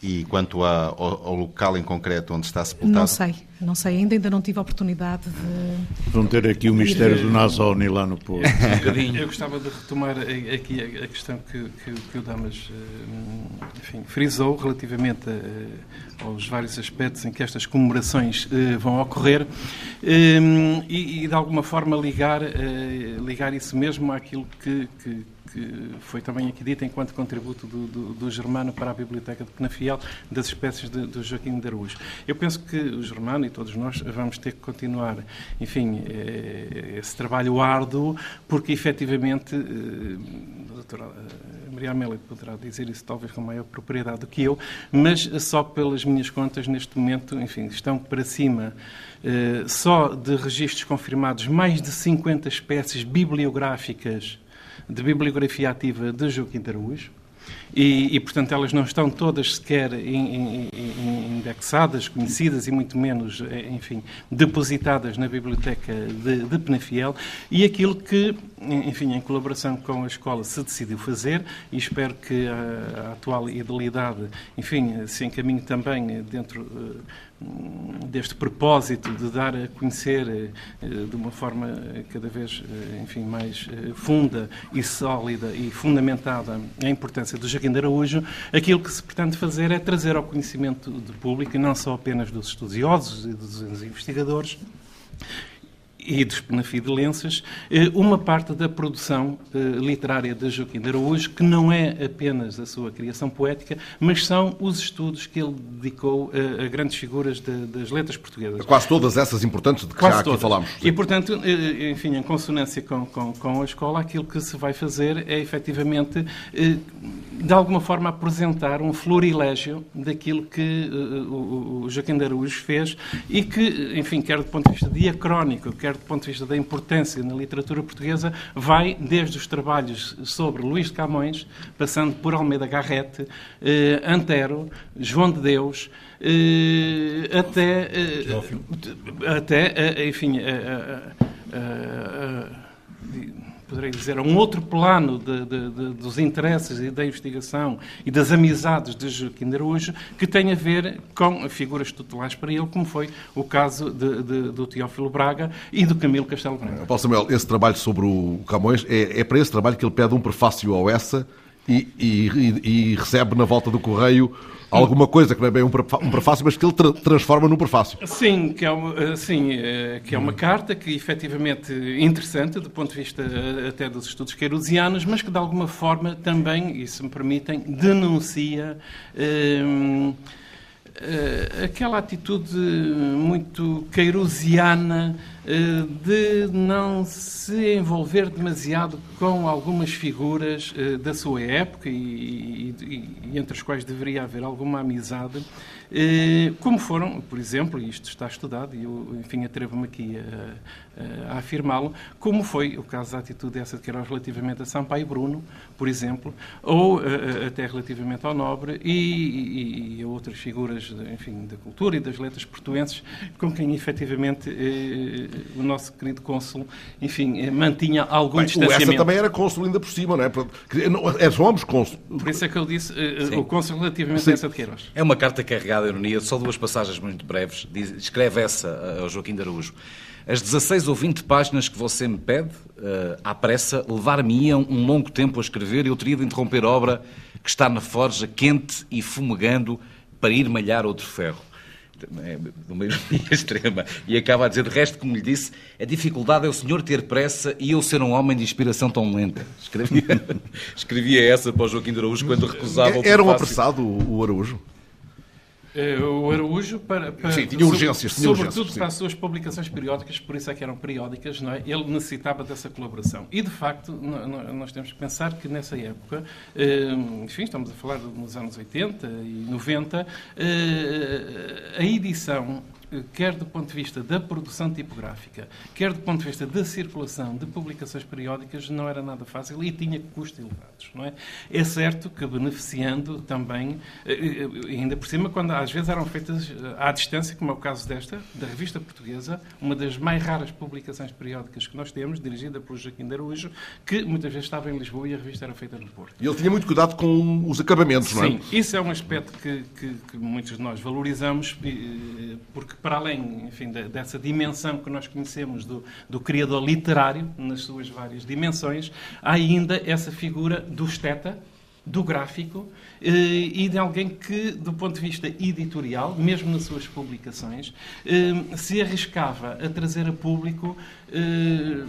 E quanto a, ao, ao, local em concreto onde está sepultado? Não sei, não sei, ainda, ainda não tive a oportunidade de. Vão ter aqui o mistério do Nazoni lá no Porto. Eu gostava de retomar aqui a questão que, que, que o Damas eh, enfim, frisou relativamente a, aos vários aspectos em que estas comemorações eh, vão ocorrer e, e, de alguma forma ligar, eh, ligar isso mesmo àquilo que, que que foi também aqui dito enquanto contributo do, do, do Germano para a Biblioteca de Penafiel das espécies de, do Joaquim de Araújo. Eu penso que o Germano e todos nós vamos ter que continuar, enfim, eh, esse trabalho árduo, porque efetivamente, eh, doutora eh, Maria Amélia poderá dizer isso talvez com maior propriedade do que eu, mas só pelas minhas contas, neste momento, enfim, estão para cima só de registros confirmados mais de 50 espécies bibliográficas de bibliografia ativa de Joaquim de Araújo. E, e, portanto, elas não estão todas sequer indexadas, conhecidas e muito menos, eh, enfim, depositadas na biblioteca de, de Penafiel. E aquilo que, enfim, em colaboração com a escola se decidiu fazer, e espero que a, a atual idealidade, enfim, se encaminhe também dentro uh, deste propósito de dar a conhecer eh, de uma forma cada vez eh, enfim, mais eh, funda e sólida e fundamentada a importância do Joaquim de Araújo, aquilo que se pretende fazer é trazer ao conhecimento do público, e não só apenas dos estudiosos e dos investigadores, e dos penafidelenses, eh, uma parte da produção eh, literária de Joaquim de Araújo, que não é apenas a sua criação poética, mas são os estudos que ele dedicou a, grandes figuras de, das letras portuguesas. Quase todas essas importantes de que Quase já aqui todas. falámos. E, portanto, eh, enfim, em consonância com, com, com, a escola, aquilo que se vai fazer é, efetivamente, de alguma forma, apresentar um florilégio daquilo que o Joaquim de Araújo fez e que, enfim, quer do ponto de vista diacrónico, quer do ponto de vista da importância na literatura portuguesa, vai desde os trabalhos sobre Luís de Camões, passando por Almeida Garrete, eh, Antero, João de Deus, eh, até, eh, até, eh, enfim, eh, eh, poderei dizer, a um outro plano de, de, de, dos interesses e da investigação e das amizades de Joaquim de Araújo que tem a ver com figuras tutelares para ele, como foi o caso do Teófilo Braga e do Camilo Castelo Branco. Paulo Samuel, esse trabalho sobre o Camões, é, é para esse trabalho que ele pede um prefácio ao Essa e, e, e recebe na volta do correio alguma coisa que não é bem um prefácio, mas que ele tra transforma num prefácio. Sim, que é uma, sim, eh, que é uma carta que efetivamente interessante do ponto de vista eh, até dos estudos queirusianos, mas que de alguma forma também, e se me permitem, denuncia. Hum, aquela atitude muito queirusiana de não se envolver demasiado com algumas figuras eh, da sua época e, e, e entre as quais deveria haver alguma amizade, eh, como foram, por exemplo, e isto está estudado e eu, enfim, atrevo-me aqui a, a afirmá-lo, como foi o caso da atitude dessa de Queiroz relativamente a Sampaio Bruno, por exemplo, ou até relativamente ao Nobre e, e, a outras figuras, enfim, da cultura e das letras portuenses, com quem efetivamente o nosso querido cônsul, enfim, eh, mantinha algum Bem, distanciamento. Essa também era cônsul ainda por cima, não é? É somos cônsul. Por isso é que eu disse uh, o cônsul relativamente Sim. a essa de Queiroz. É uma carta carregada de ironia, só duas passagens muito breves. Diz, escreve essa ao Joaquim de Araújo. As 16 ou 20 páginas que você me pede, uh, à pressa, levar-me-iam um longo tempo a escrever e eu teria de interromper a obra que está na forja, quente e fumegando, para ir malhar outro ferro é, uma ironia extrema, e acaba a dizer, de resto, como lhe disse, a dificuldade é o senhor ter pressa e eu ser um homem de inspiração tão lenta. Escrevia, escrevia essa para o Joaquim de Araújo quando recusava Era um apressado o Araújo? Eh, o Araújo para, para sim, tinha urgências, tinha sobretudo urgências, para as suas publicações periódicas, por isso é que eram periódicas, não é? Ele necessitava dessa colaboração. E de facto, nós temos que pensar que nessa época, eh, enfim, estamos a falar nos anos 80 e 90, eh, a edição quer do ponto de vista da produção tipográfica, quer do ponto de vista da circulação de publicações periódicas, não era nada fácil e tinha custos elevados. Não é? é certo que beneficiando também, eh, eh, ainda por cima, quando às vezes eram feitas eh, à distância, como é o caso desta, da Revista Portuguesa, uma das mais raras publicações periódicas que nós temos, dirigida por Joaquim de Araújo, que muitas vezes estava em Lisboa e a revista era feita no Porto. E ele tinha muito cuidado com os acabamentos, não é? Sim, isso é um aspecto que, que, que muitos de nós valorizamos, porque para além enfim, dessa dimensão que nós conhecemos do, do criador literário, nas suas várias dimensões, há ainda essa figura do esteta, do gráfico eh, e de alguém que, do ponto de vista editorial, mesmo nas suas publicações, eh, se arriscava a trazer a público eh,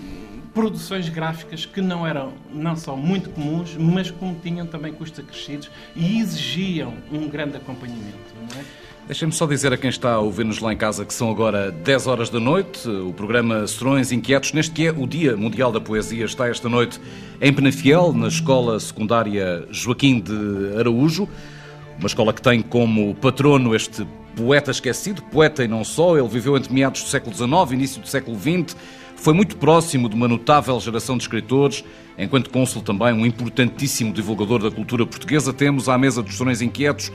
produções gráficas que não eram não só muito comuns, mas como tinham também custos acrescidos e exigiam um grande acompanhamento. Não é? Deixem-me só dizer a quem está a ouvir-nos lá em casa que são agora 10 horas da noite. O programa Serões Inquietos, neste que é o Dia Mundial da Poesia, está esta noite em Penafiel, na Escola Secundária Joaquim de Araújo. Uma escola que tem como patrono este poeta esquecido, poeta e não só. Ele viveu entre meados do século XIX e início do século XX. Foi muito próximo de uma notável geração de escritores. Enquanto cônsul também, um importantíssimo divulgador da cultura portuguesa. Temos à mesa dos Serões Inquietos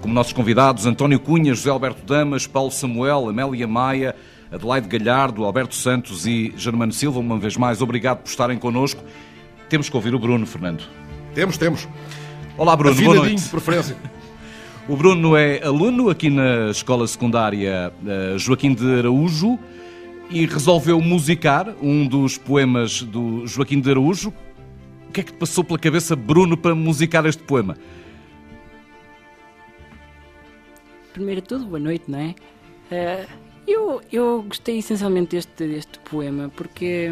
como nossos convidados António Cunha, José Alberto Damas, Paulo Samuel, Amélia Maia, Adelaide Galhardo, Alberto Santos e Germano Silva, uma vez mais, obrigado por estarem connosco. Temos que ouvir o Bruno, Fernando. Temos, temos. Olá, Bruno. Boa noite. de preferência. O Bruno é aluno aqui na Escola Secundária eh, Joaquim de Araújo e resolveu musicar um dos poemas do Joaquim de Araújo. O que é que te passou pela cabeça, Bruno, para musicar este poema? Primeiro de tudo, boa noite, não é? Uh, eu, eu gostei essencialmente deste, deste poema porque,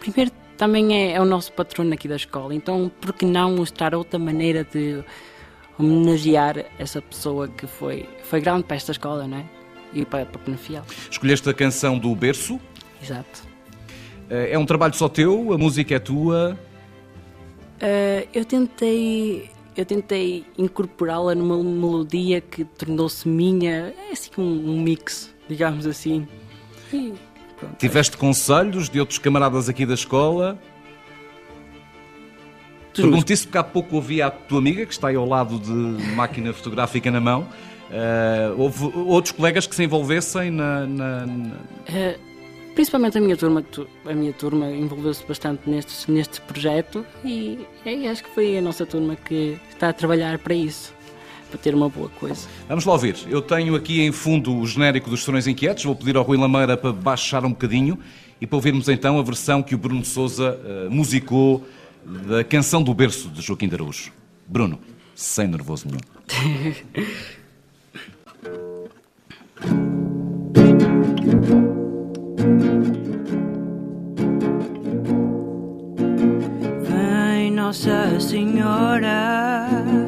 primeiro, também é, é, o nosso patrono aqui da escola, então por que não mostrar outra maneira de homenagear essa pessoa que foi, foi grande para esta escola, não é? E para, para Penafiel. Escolheste a canção do Berço? Exato. Uh, é um trabalho só teu? A música é tua? Uh, eu tentei eu tentei incorporá-la numa melodia que tornou-se minha, é assim um, um mix, digamos assim. E, pronto, Tiveste é. conselhos de outros camaradas aqui da escola? Pergunto isso porque há pouco ouvi a tua amiga, que está aí ao lado de máquina fotográfica na mão. Uh, houve outros colegas que se envolvessem na. na, na... Uh, principalmente a minha turma, a minha turma envolveu-se bastante neste, neste projeto e, e acho que foi a nossa turma que está a trabalhar para isso para ter uma boa coisa. Vamos lá ouvir. Eu tenho aqui em fundo o genérico dos Serões Inquietos. Vou pedir ao Rui Lameira para baixar um bocadinho e para ouvirmos então a versão que o Bruno Souza uh, musicou da canção do berço de Joaquim de Araújo. Bruno, sem nervoso nenhum. Nossa Senhora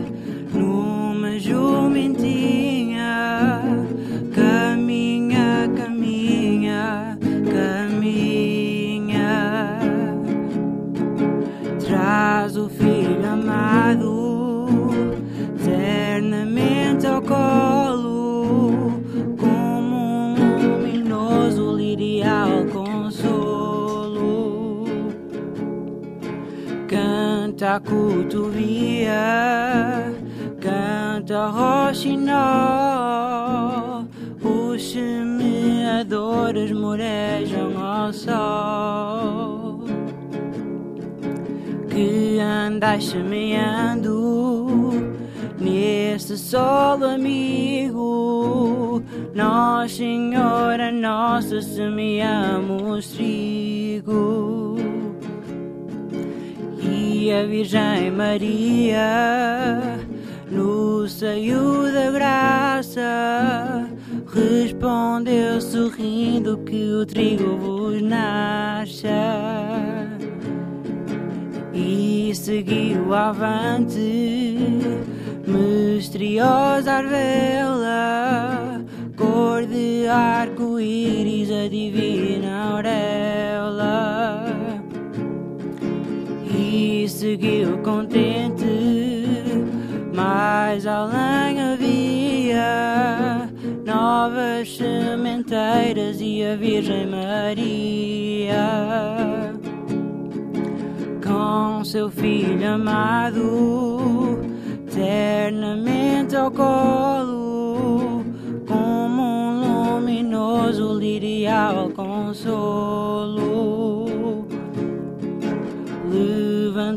canta a cotovia, canta a roxinol, os semeadores morejam ao sol. Que andais semeando nesse solo amigo, nós, Senhora Nossa, semeamos trigo. E a Virgem Maria, no seio da graça, respondeu sorrindo que o trigo vos nasça. E seguiu avante, misteriosa arvela, cor de arco-íris, a divina auréola. Seguiu contente, mais além havia novas sementeiras e a Virgem Maria com seu filho amado, eternamente ao colo, como um luminoso lirial consolo.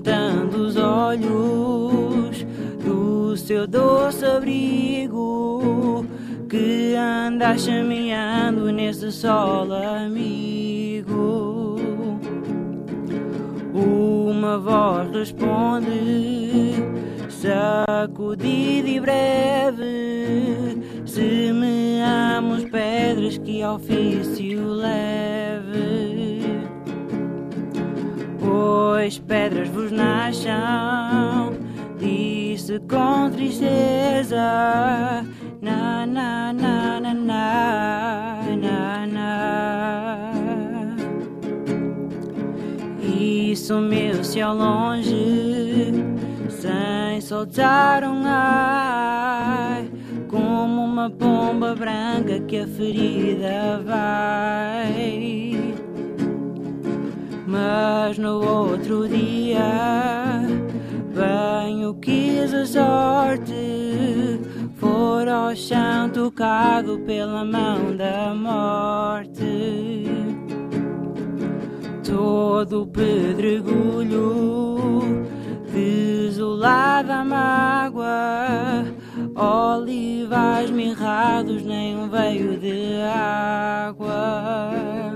Levantando os olhos do seu doce abrigo, que anda chameando nesse sol amigo. Uma voz responde, sacudida e breve, semeamos pedras que ofício leve. Pois pedras vos nasçam, disse com tristeza, na na na na na na na. E sumiu-se ao longe, sem soltar um ai, como uma pomba branca que a ferida vai. Mas no outro dia, bem o quis a sorte, for ao chão tocado pela mão da morte todo pedregulho, desolada mágoa, olivais mirrados, nem um veio de água.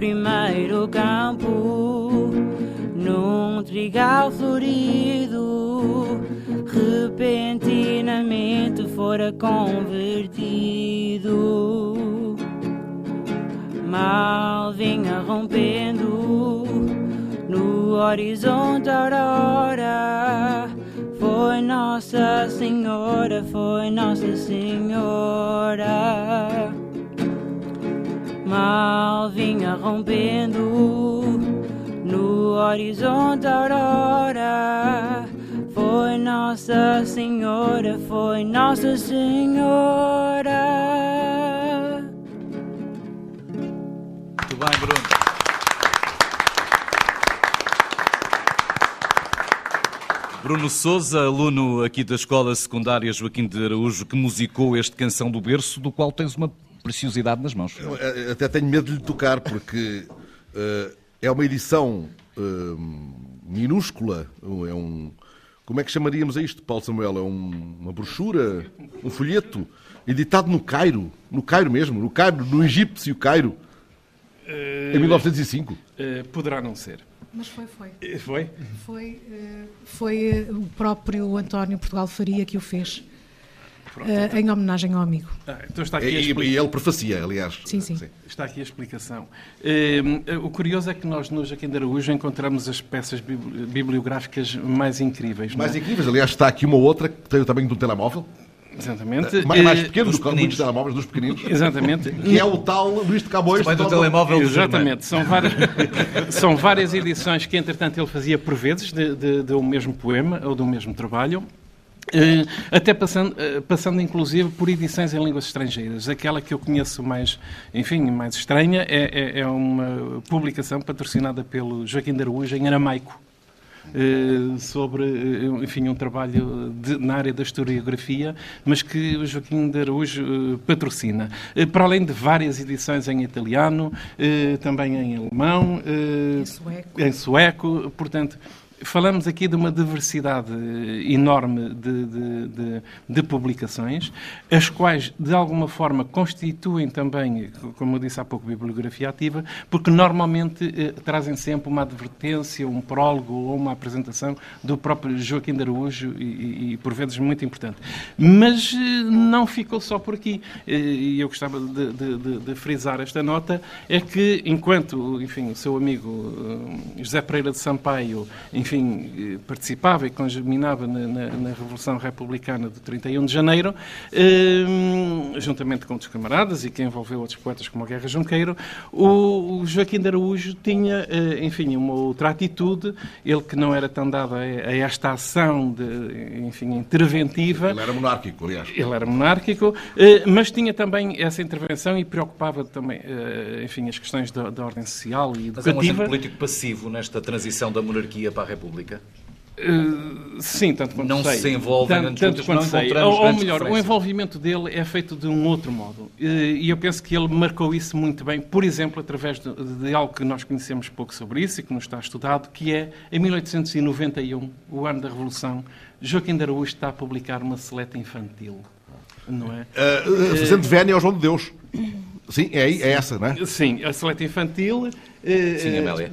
Primeiro campo, num trigal florido, repentinamente fora convertido mal vinha rompendo no horizonte aurora. Foi Nossa Senhora, foi Nossa Senhora. Mal vinha rompendo no horizonte aurora. Foi Nossa Senhora, foi Nossa Senhora. Bruno Souza, aluno aqui da Escola Secundária Joaquim de Araújo, que musicou este Canção do Berço, do qual tens uma preciosidade nas mãos. Eu, eh, até tenho medo de lhe tocar, porque uh, é uma edição uh, minúscula, é um... Como é que chamaríamos a isto, Paulo Samuel? É um, uma brochura, um folheto, editado no Cairo, no Cairo mesmo, no Cairo, no egípcio Cairo, em 1905. Uh, poderá não ser. Mas foi, foi. Eh, Foi? Foi, eh, foi eh, o próprio António Portugal Faria que o fez. eh, em homenagem ao amigo. Ah, então está aqui a E, e ele prefacia, aliás. Sim, sim. Está aqui a explicação. Eh, o curioso é que nós no Joaquim de Araújo encontramos as peças bibli- bibliográficas mais incríveis. não Mais é? incríveis. Aliás, está aqui uma outra que tem o tamanho de um telemóvel. Exatamente. Mais, mais Eh, pequeno do que muitos telemóveis, dos pequeninos. Exatamente. Que é o tal Luís de Camões. Do Dom- telemóvel do Exatamente. São várias, são várias edições que, entretanto, ele fazia por vezes de, de, de um mesmo poema ou de um mesmo trabalho. Uh, até passando, uh, passando inclusive por edições em línguas estrangeiras. Aquela que eu conheço mais, enfim, mais estranha é, é, é uma publicação patrocinada pelo Joaquim de Araújo em aramaico. Uh, sobre, enfim, um trabalho de, na área da historiografia, mas que o Joaquim de Araújo patrocina. para além de várias edições em italiano, também em alemão, em sueco. em sueco, portanto, falamos aqui de uma diversidade enorme de, de, de, de, publicações, as quais, de alguma forma, constituem também, como eu disse há pouco, bibliografia ativa, porque normalmente eh, trazem sempre uma advertência, um prólogo ou uma apresentação do próprio Joaquim de Araújo e, e, por vezes, muito importante. Mas eh, não ficou só por aqui. Eh, e eu gostava de, frisar esta nota, é que, enquanto, enfim, o seu amigo eh, José Pereira de Sampaio, enfim, enfim, participava e congeminava na, na, na, Revolução Republicana de 31 de Janeiro, eh, juntamente com outros camaradas e que envolveu outros poetas como a Guerra Junqueiro, o, o Joaquim de Araújo tinha, eh, enfim, uma outra atitude, ele que não era tão dado a, a, esta ação, de, enfim, interventiva. Ele era monárquico, aliás. Ele era monárquico, eh, mas tinha também essa intervenção e preocupava também, eh, enfim, as questões da, da ordem social e educativa. Mas é um político passivo nesta transição da monarquia para a República. República? Uh, sim, tanto quanto não sei. se envolve tanto, tanto quanto sei. Ou, ou melhor, o envolvimento dele é feito de um outro modo. Uh, e eu penso que ele marcou isso muito bem, por exemplo, através de, de, algo que nós conhecemos pouco sobre isso e que nos está estudado, que é, em 1891, o ano da Revolução, Joaquim de Araújo está a publicar uma seleta infantil. Não é? Uh, fazendo vénia ao João de Deus. Sim, é, é essa, não é? Sim, a seleta infantil. Sim, Amélia.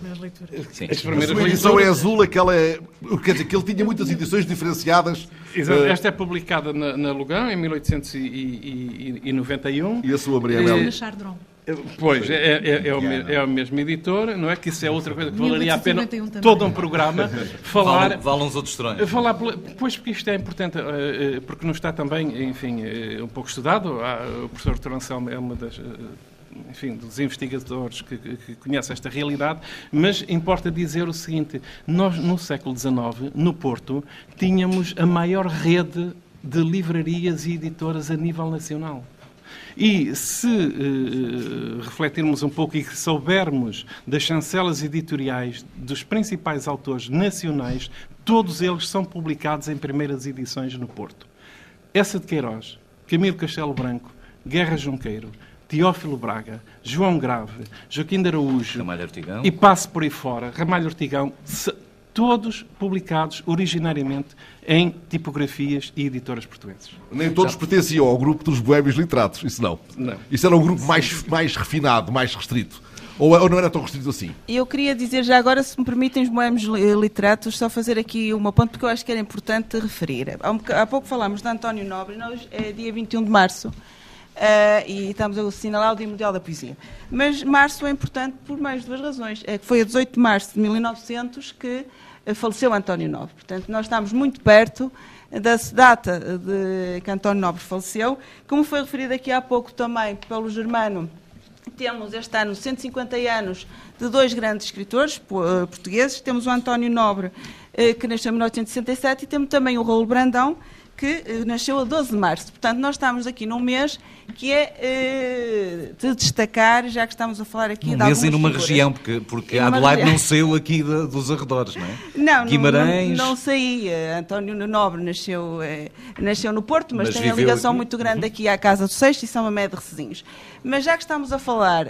Sim. As primeiras a edição é azul, aquela é. Quer dizer, que ele tinha muitas edições diferenciadas. Exato. Esta é publicada na, na Lugano em 1891. E a sua, Maria Amélia? Pois, é, é, é, o, é a mesma editora, não é? Que isso é outra coisa que valeria a pena todo um programa falar. Vale, vale uns outros estranhos. Falar, pois, porque isto é importante, porque não está também, enfim, um pouco estudado. O professor Torancel é uma das enfim, dos investigadores que, que, conhecem esta realidade, mas importa dizer o seguinte: nós, no século XIX, no Porto, tínhamos a maior rede de livrarias e editoras a nível nacional. E se uh, refletirmos um pouco e soubermos das chancelas editoriais dos principais autores nacionais, todos eles são publicados em primeiras edições no Porto. Essa de Queiroz, Camilo Castelo Branco, Guerra Junqueiro, Teófilo Braga, João Grave, Joaquim de Araújo e passo por aí fora, Ramalho Ortigão, todos publicados originariamente em tipografias e editoras portuguesas. Nem todos Já... pertenciam ao grupo dos boêmios literatos, isso não. não. Isso era um grupo mais, mais refinado, mais restrito. Ou, ou, não era tão restrito assim? Eu queria dizer já agora, se me permitem, os boêmios literatos, só fazer aqui uma ponto, porque eu acho que era importante referir. Há, pouco falámos de António Nobre, nós, é dia 21 de março, Uh, e estamos a assinalar o Dia Mundial da Poesia. Mas março é importante por mais duas razões. É que foi a 18 de março de 1900 que uh, faleceu António Nobre. Portanto, nós estamos muito perto da data de que António Nobre faleceu. Como foi referido aqui há pouco também pelo Germano, temos este ano 150 anos de dois grandes escritores portugueses. Temos o António Nobre, que nasceu em 1967, e temos também o Raul Brandão, que eh, nasceu a 12 de março. Portanto, nós estamos aqui num mês que é uh, de destacar, já que estamos a falar aqui num de mês e numa figuras. região, porque, porque a Adelaide não saiu aqui de, dos arredores, não é? Não, Guimarães... não, não, não saí. António Nobre nasceu, eh, nasceu no Porto, mas, mas tem a ligação muito grande uhum. aqui à Casa do Seixo e São Mamé de Recezinhos. Mas já que estamos a falar,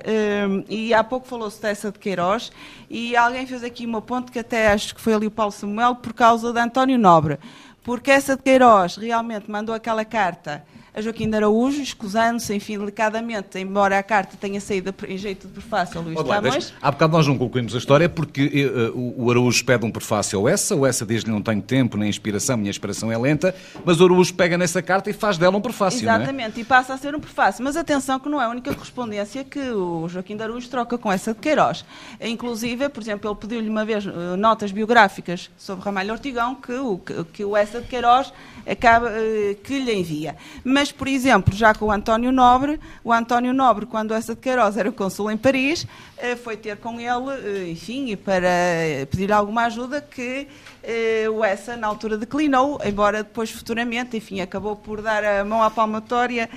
e há pouco falou-se dessa de Queiroz, e alguém fez aqui uma ponte que até acho que foi ali o Paulo Samuel, por causa de António Nobre porque essa de Queiroz realmente mandou aquela carta a Joaquim de Araújo, escusando-se, enfim, delicadamente, embora a carta tenha saído em jeito de prefácio a Luís Olá, Camões. Há bocado nós não concluímos a história porque uh, o Araújo pede um prefácio ao essa, o essa diz-lhe não tenho tempo nem inspiração, minha inspiração é lenta, mas o Araújo pega nessa carta e faz dela um prefácio, é? Exatamente, é? e passa a ser um prefácio. Mas atenção que não é a única correspondência que o Joaquim de Araújo troca com essa de Queiroz. Inclusive, por exemplo, ele pediu-lhe uma vez uh, notas biográficas sobre Ramalho Ortigão que o, que o essa de Queiroz acaba, uh, que lhe envia. Mas por exemplo, já com o António Nobre, o António Nobre, quando essa de Queiroz era cônsul em Paris, eh, foi ter com ele, eh, enfim, para pedir alguma ajuda que eh, o Essa, na altura, declinou, embora depois, futuramente, enfim, acabou por dar a mão à palmatória,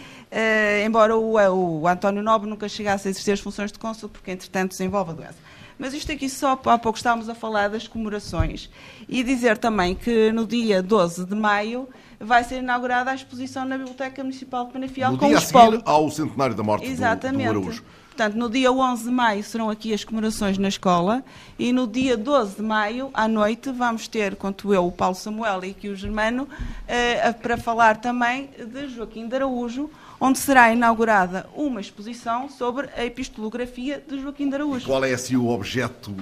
embora o, António Nobre nunca chegasse a exercer as funções de cônsul, porque, entretanto, desenvolve a doença. Mas isto aqui só há pouco estávamos a falar das comemorações. E dizer também que no dia 12 de maio vai ser inaugurada a exposição na Biblioteca Municipal de Penafiel no com dia a seguir ao centenário da morte Exatamente. do, do Araújo. Portanto, no dia 11 de maio serão aqui as comemorações na escola e no dia 12 de maio, à noite, vamos ter, quanto eu, o Paulo Samuel e aqui o Germano, eh, para falar também de Joaquim de Araújo, onde será inaugurada uma exposição sobre a epistolografia de Joaquim de Araújo. Qual é assim o objeto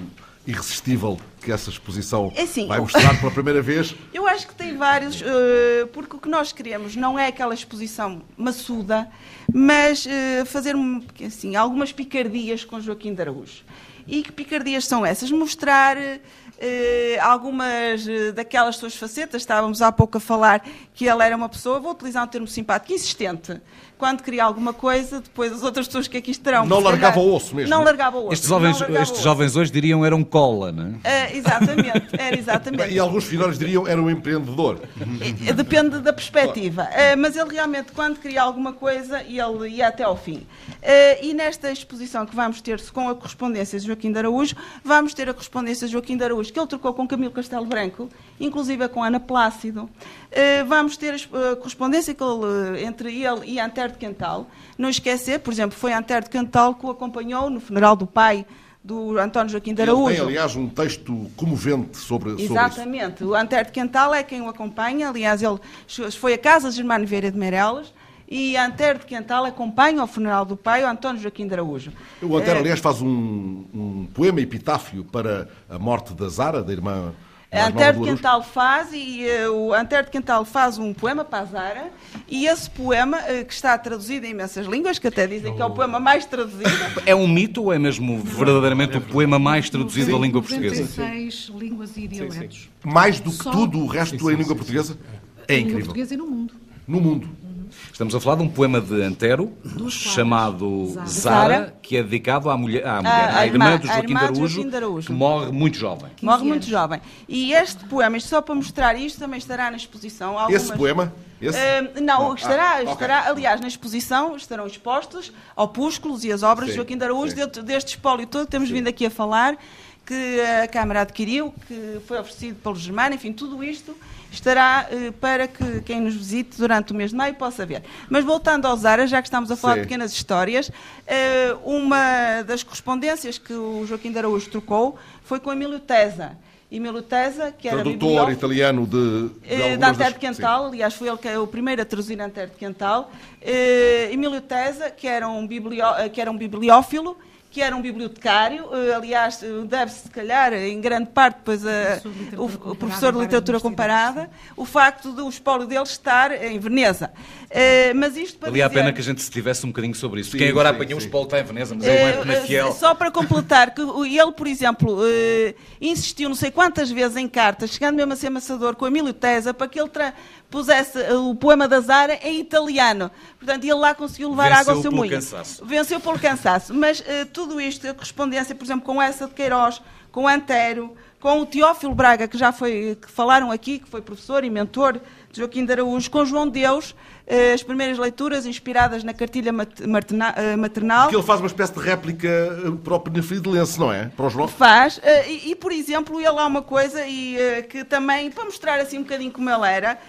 irresistível que essa exposição é assim, vai mostrar pela primeira vez? Eu acho que tem vários, uh, porque o que nós queremos não é aquela exposição maçuda, mas uh, fazer assim, algumas picardias com Joaquim de Araújo. E que picardias são essas? Mostrar uh, algumas daquelas suas facetas, estávamos há pouco a falar que ele era uma pessoa, vou utilizar um termo simpático, insistente quando queria alguma coisa, depois as outras pessoas que aqui estarão. Não largava calhar, o osso mesmo. Não largava o osso. Estes jovens, estes jovens hoje diriam eram cola, não é? Uh, exatamente, era exatamente. E alguns filhos diriam era um empreendedor. Depende da perspectiva. Uh, mas ele realmente, quando queria alguma coisa, ele ia até ao fim. Uh, e nesta exposição que vamos ter com a correspondência de Joaquim de Araújo, vamos ter a correspondência de Joaquim de Araújo, que ele trocou com Camilo Castelo Branco, inclusive com Ana Plácido. Vamos ter a correspondência ele, entre ele e Antero de Quental. Não esquecer, por exemplo, foi Antero de Quental que o acompanhou no funeral do pai do António Joaquim de Araújo. Ele tem, aliás, um texto comovente sobre, Exatamente. o Antero de Quental é quem o acompanha. Aliás, ele foi a casa de Germano Vieira de Meireles e Antero de Quental acompanha o funeral do pai, o António Joaquim de Araújo. O Antero, aliás, faz um, um poema epitáfio para a morte da Zara, da irmã Antero de Quental faz e uh, o Antero de Quental faz um poema para a Zara e esse poema uh, que está traduzido em imensas línguas, que até dizem que é o poema mais traduzido. É um mito ou é mesmo verdadeiramente o poema mais traduzido da língua portuguesa? 96 línguas e dialetos. Mais do que tudo o resto em língua portuguesa? É incrível. Língua portuguesa e no mundo. No mundo. Estamos a falar de um poema de Antero chamado Zara. Zara, que é dedicado à mulher, à, mulher, à, à irmã, do Joaquim, irmã de Araújo, Araújo, que morre muito jovem. Morre muito jovem. E este poema, isto só para mostrar isto, também estará na exposição. Algumas... Esse poema? Esse? Uh, não, estará, ah, estará okay. aliás, na exposição estarão expostos opúsculos e as obras sim, de Joaquim de Araújo. Dentro deste espólio todo, temos sim. vindo aqui a falar que a Câmara adquiriu, que foi oferecido pelo Germano, enfim, tudo isto estará uh, para que quem nos visite durante o mês de maio possa ver. Mas voltando ao Zara, já que estamos a falar Sim. de pequenas histórias, uh, uma das correspondências que o Joaquim de Araújo trocou foi com Emílio Tesa. Emílio Tesa, que era Tradutor italiano de, de uh, da Antero de Quental, Sim. aliás, foi ele que é o primeiro a traduzir Antero de Quental. Uh, Emílio Tesa, que era um, que era um bibliófilo que era um bibliotecário, eh, aliás, eh, deve-se, se calhar, em grande parte, pois, a, o, o professor de literatura comparada, o facto do espólio dele estar em Veneza. Uh, mas isto para Valia dizer... a pena que a gente se tivesse um bocadinho sobre isso. Sim, Quem agora sim, apanhou sim. o está em Veneza, mas ele não é fiel. Só para completar, que ele, por exemplo, uh, insistiu não sei quantas vezes em cartas, chegando mesmo a ser amassador com Emílio Tesa, para que ele pusesse o poema da Zara em italiano. Portanto, ele lá conseguiu levar Venceu água ao seu moinho. Cansaço. Venceu pelo cansaço. Mas uh, tudo isto, a correspondência, por exemplo, com essa de Queiroz, com Antero, com o Teófilo Braga, que já foi, que falaram aqui, que foi professor e mentor de Joaquim de Araújo, com João Deus, eh, as primeiras leituras inspiradas na cartilha eh, maternal. Porque ele faz uma espécie de réplica eh, para o Penafidelense, não é? Para o João? Faz. E, e, por exemplo, ele há uma coisa e, que também, para mostrar assim um bocadinho como ele era,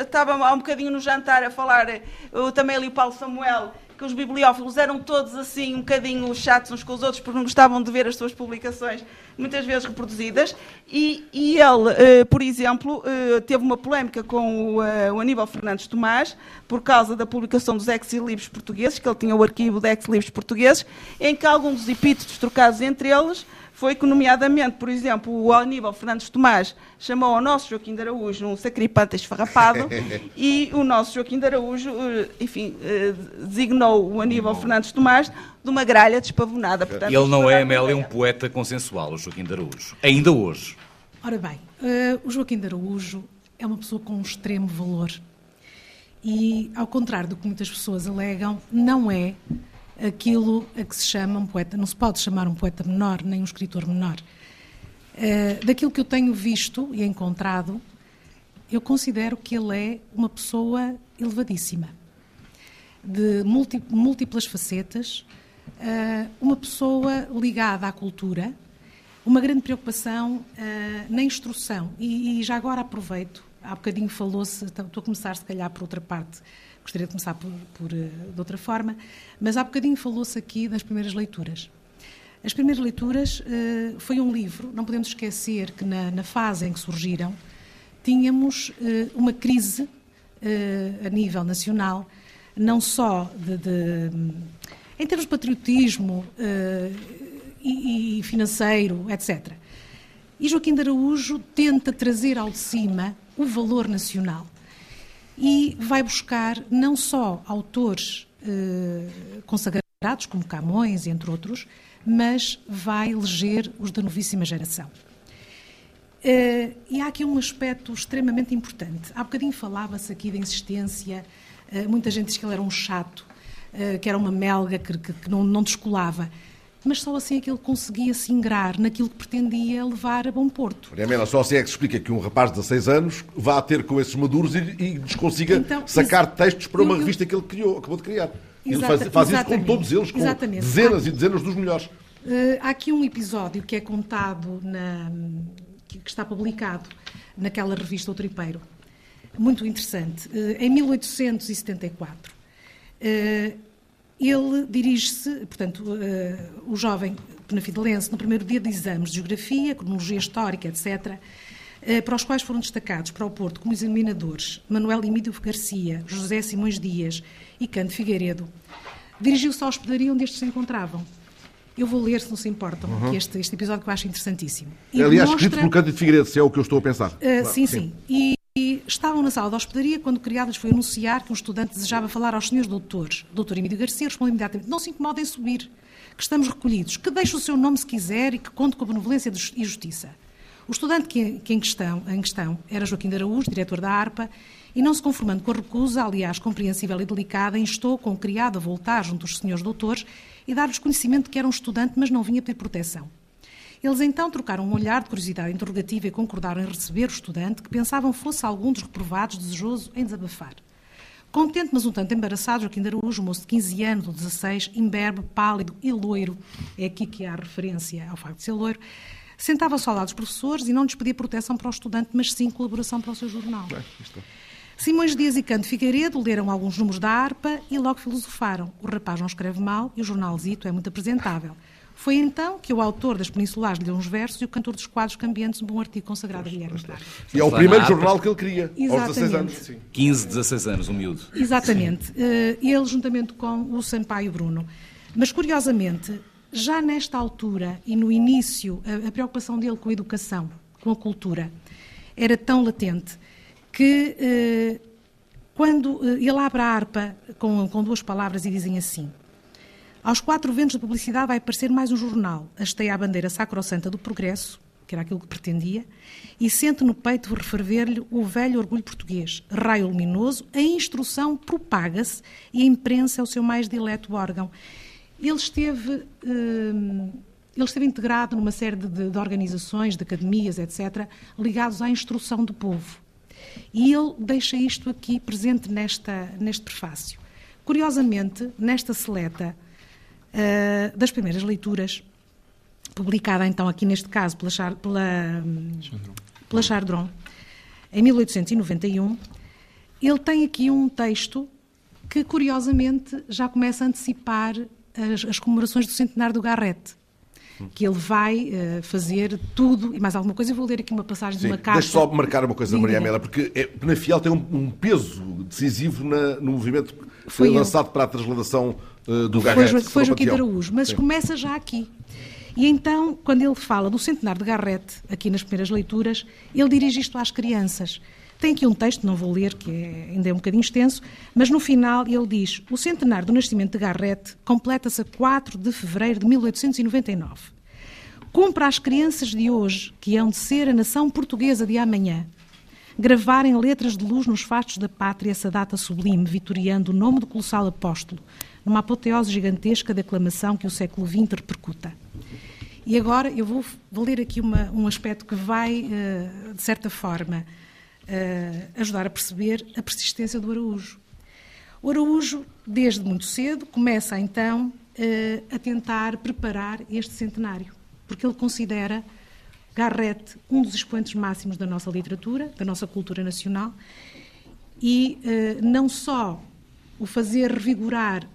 estava há um bocadinho no jantar a falar, também ali o Paulo Samuel, que os bibliófilos eram todos assim um bocadinho chatos uns com os outros porque não gostavam de ver as suas publicações muitas vezes reproduzidas. E, e ele, uh, por exemplo, uh, teve uma polémica com o, uh, o, Aníbal Fernandes Tomás por causa da publicação dos ex-libros portugueses, que ele tinha o arquivo de ex-libros portugueses, em que alguns dos epítetos trocados entre eles foi que, nomeadamente, por exemplo, o Aníbal Fernandes Tomás chamou ao nosso Joaquim de Araújo um sacripante esfarrapado e o nosso Joaquim de Araújo, eh, enfim, eh, designou o Aníbal Fernandes Tomás de uma gralha despavonada. Portanto, Ele não é, Amélia, um poeta consensual, o Joaquim de Araújo. Ainda hoje. Ora bem, uh, o Joaquim de Araújo é uma pessoa com um extremo valor. e, ao contrário do que muitas pessoas alegam, não é aquilo a que se chama um poeta. Não se pode chamar um poeta menor, nem um escritor menor. Uh, daquilo que eu tenho visto e encontrado, eu considero que ele é uma pessoa elevadíssima, de múltiplas facetas, uh, uma pessoa ligada à cultura, uma grande preocupação uh, na instrução. E, e, já agora aproveito, há bocadinho falou-se, estou a começar se calhar por outra parte, gostaria de começar por, por de outra forma, mas há bocadinho falou-se aqui das primeiras leituras. As primeiras leituras uh, foi um livro, não podemos esquecer que na, na fase em que surgiram, tínhamos uh, uma crise uh, a nível nacional, não só de, de, em termos de patriotismo e, e financeiro, etc. E Joaquim de Araújo tenta trazer ao de cima o valor nacional e vai buscar não só autores consagrados, como Camões, entre outros, mas vai eleger os da novíssima geração. Uh, e há aqui um aspecto extremamente importante. Há bocadinho falava-se aqui da insistência, uh, muita gente diz que ele era um chato, uh, que era uma melga, que, que, que não, não, descolava. Mas só assim é que ele conseguia se ingrar naquilo que pretendia levar a bom porto. Maria só assim é que se explica que um rapaz de 16 anos vá ter com esses maduros e, e consiga então, sacar textos para uma revista que ele criou, acabou de criar. Ele faz, faz isso com todos eles, com exatamente. dezenas e dezenas dos melhores. Uh, há aqui um episódio que é contado, na, que, está publicado naquela revista O Tripeiro, muito interessante. Uh, em 1874, uh, ele dirige-se, portanto, o jovem penafidelense, no primeiro dia de exames de Geografia, Cronologia Histórica, etc., para os quais foram destacados para o Porto como examinadores Manuel Emílio Garcia, José Simões Dias e Canto Figueiredo, dirigiu-se à hospedaria onde estes se encontravam. Eu vou ler, se não se importam, uhum. este, este, episódio que eu acho interessantíssimo. E Aliás, demonstra... escrito pelo Cândido Figueiredo, se é o que eu estou a pensar. Uh, claro, sim, sim. sim. E, e, estavam na sala da hospedaria quando o criado lhes foi anunciar que um estudante desejava falar aos senhores doutores. Doutor Emílio Garcia respondeu imediatamente, não se incomodem subir, que estamos recolhidos, que deixe o seu nome se quiser e que conte com a benevolência e justiça. O estudante que, que em, questão, em questão era Joaquim de Araújo, diretor da ARPA, e não se conformando com a recusa, aliás compreensível e delicada, instou com o criado a voltar junto dos senhores doutores e dar-lhes conhecimento de que era um estudante, mas não vinha pedir proteção. Eles então trocaram um olhar de curiosidade interrogativa e concordaram em receber o estudante, que pensavam fosse algum dos reprovados desejoso em desabafar. Contente, mas um tanto embaraçado, Joaquim de Araújo, moço de 15 anos ou 16, imberbe, pálido e loiro, é aqui que há referência ao facto de ser loiro, sentava-se ao lado dos professores e não lhes pedia proteção para o estudante, mas sim colaboração para o seu jornal. É, Simões Dias e Canto Figueiredo leram alguns números da harpa e logo filosofaram. O rapaz não escreve mal e o jornalzito é muito apresentável. Foi então que o autor das Peninsulares lhe deu uns versos e o cantor dos quadros cambiantes um bom artigo consagrado a Guilherme Braga. E é o primeiro jornal que ele queria, Exatamente. aos 16 anos. Sim. 15, 16 anos, um miúdo. Exatamente. Uh, ele juntamente com o Sampaio Bruno. Mas, curiosamente, já nesta altura e no início, a, a preocupação dele com a educação, com a cultura, era tão latente que eh, quando eh, ele abre a harpa com, com duas palavras e dizem assim: Aos quatro ventos da publicidade vai aparecer mais um jornal, hasteia a bandeira sacrossanta do progresso, que era aquilo que pretendia, e sente no peito referver-lhe o velho orgulho português. Raio luminoso, a instrução propaga-se e a imprensa é o seu mais dileto órgão. Ele esteve. Eh, ele esteve integrado numa série de, de organizações, de academias, etc., ligados à instrução do povo. E ele deixa isto aqui presente nesta, neste prefácio. Curiosamente, nesta seleta uh, das primeiras leituras, publicada então aqui neste caso pela, Char, pela, pela Chardron, em 1891, ele tem aqui um texto que, curiosamente, já começa a antecipar as, as comemorações do centenário do Garrett que ele vai uh, fazer tudo e mais alguma coisa. Eu vou ler aqui uma passagem Sim, de uma carta. Deixa só marcar uma coisa, Maria Amélia, porque é, Penafiel tem um, um peso decisivo na, no movimento que foi, foi lançado para a transladação uh, do Garrett. Foi, foi Joaquim de Araújo, mas Sim. começa já aqui. E então, quando ele fala do centenário de Garrett, aqui nas primeiras leituras, ele dirige isto às crianças. Tem aqui um texto, não vou ler, que é, ainda é um bocadinho extenso, mas no final ele diz: O centenário do nascimento de Garrett completa-se a 4 de fevereiro de 1899. Cumpre às crianças de hoje, que hão de ser a nação portuguesa de amanhã, gravar em letras de luz nos fastos da pátria essa data sublime, vitoriando o nome do colossal apóstolo, numa apoteose gigantesca de aclamação que o século XX repercuta. E agora eu vou, vou ler aqui uma, um aspecto que vai, uh, de certa forma, uh, ajudar a perceber a persistência do Araújo. O Araújo, desde muito cedo, começa então uh, a tentar preparar este centenário, porque ele considera Garrett um dos expoentes máximos da nossa literatura, da nossa cultura nacional, e não só o fazer revigorar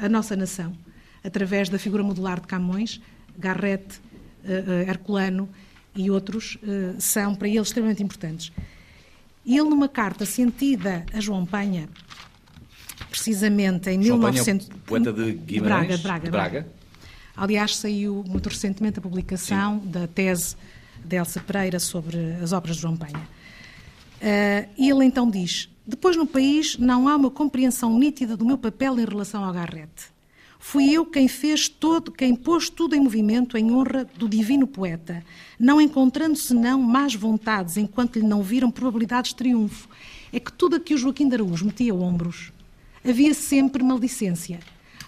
a nossa nação através da figura modular de Camões, Garrett, uh, Herculano e outros uh, são para ele extremamente importantes. Ele, numa carta sentida a João Penha, precisamente em João 1900... Penha, poeta de Guimarães, Braga, Braga, de Braga. Aliás, saiu muito recentemente a publicação Sim. da tese de Elsa Pereira sobre as obras de João Penha. Uh, e ele então diz: Depois no país não há uma compreensão nítida do meu papel em relação ao Garrett. Fui eu quem fez todo, quem pôs tudo em movimento em honra do divino poeta, não encontrando senão más vontades enquanto lhe não viram probabilidades de triunfo. É que tudo a que o Joaquim de Araújo metia ombros, havia sempre maledicência.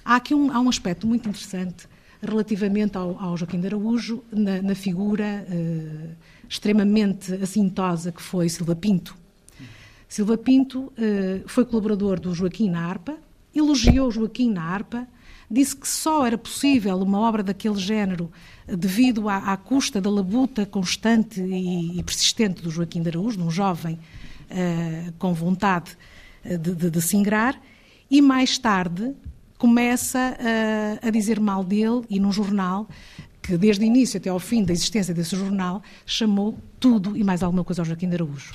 Há aqui um, há um aspecto muito interessante relativamente ao, ao Joaquim de Araújo, na, na figura eh, extremamente assintosa que foi Silva Pinto. Silva Pinto eh, foi colaborador do Joaquim na harpa, elogiou Joaquim na harpa, disse que só era possível uma obra daquele género devido à, à custa da labuta constante e, e, persistente do Joaquim de Araújo, um jovem uh, com vontade de, de, de, se ingrar, e mais tarde começa uh, a dizer mal dele e num jornal que desde o início até ao fim da existência desse jornal chamou tudo e mais alguma coisa ao Joaquim de Araújo.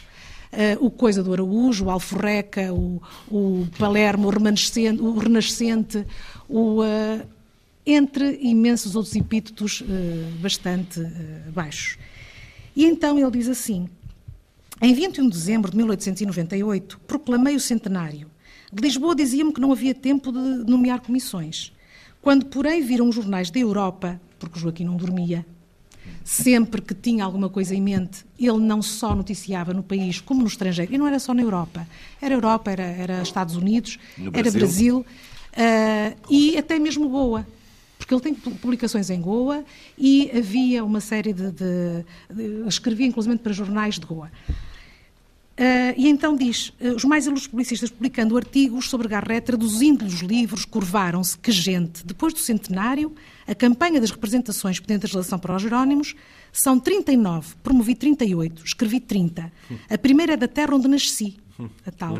Uh, o Coisa do Araújo, o Alforreca, o, o Palermo, o Renascente, o, Renascente, o uh, entre imensos outros epítetos uh, bastante baixos. E então ele diz assim: Em 21 de dezembro de 1898, proclamei o centenário. De Lisboa dizia-me que não havia tempo de nomear comissões. Quando, porém, viram os jornais da Europa, porque Joaquim não dormia, sempre que tinha alguma coisa em mente, ele não só noticiava no país como no estrangeiro, e não era só na Europa, era Europa, era, era Estados Unidos, era Brasil, uh, e até mesmo Goa. Porque ele tem publicações em Goa e havia uma série de. de, de escrevia inclusive para jornais de Goa. Uh, e então diz: uh, os mais ilustres publicistas publicando artigos sobre Garrett, traduzindo-lhes livros, curvaram-se. Que gente! Depois do centenário, a campanha das representações pendentes de relação para os Jerónimos são 39, promovi 38, escrevi 30. A primeira é da terra onde nasci, a tal.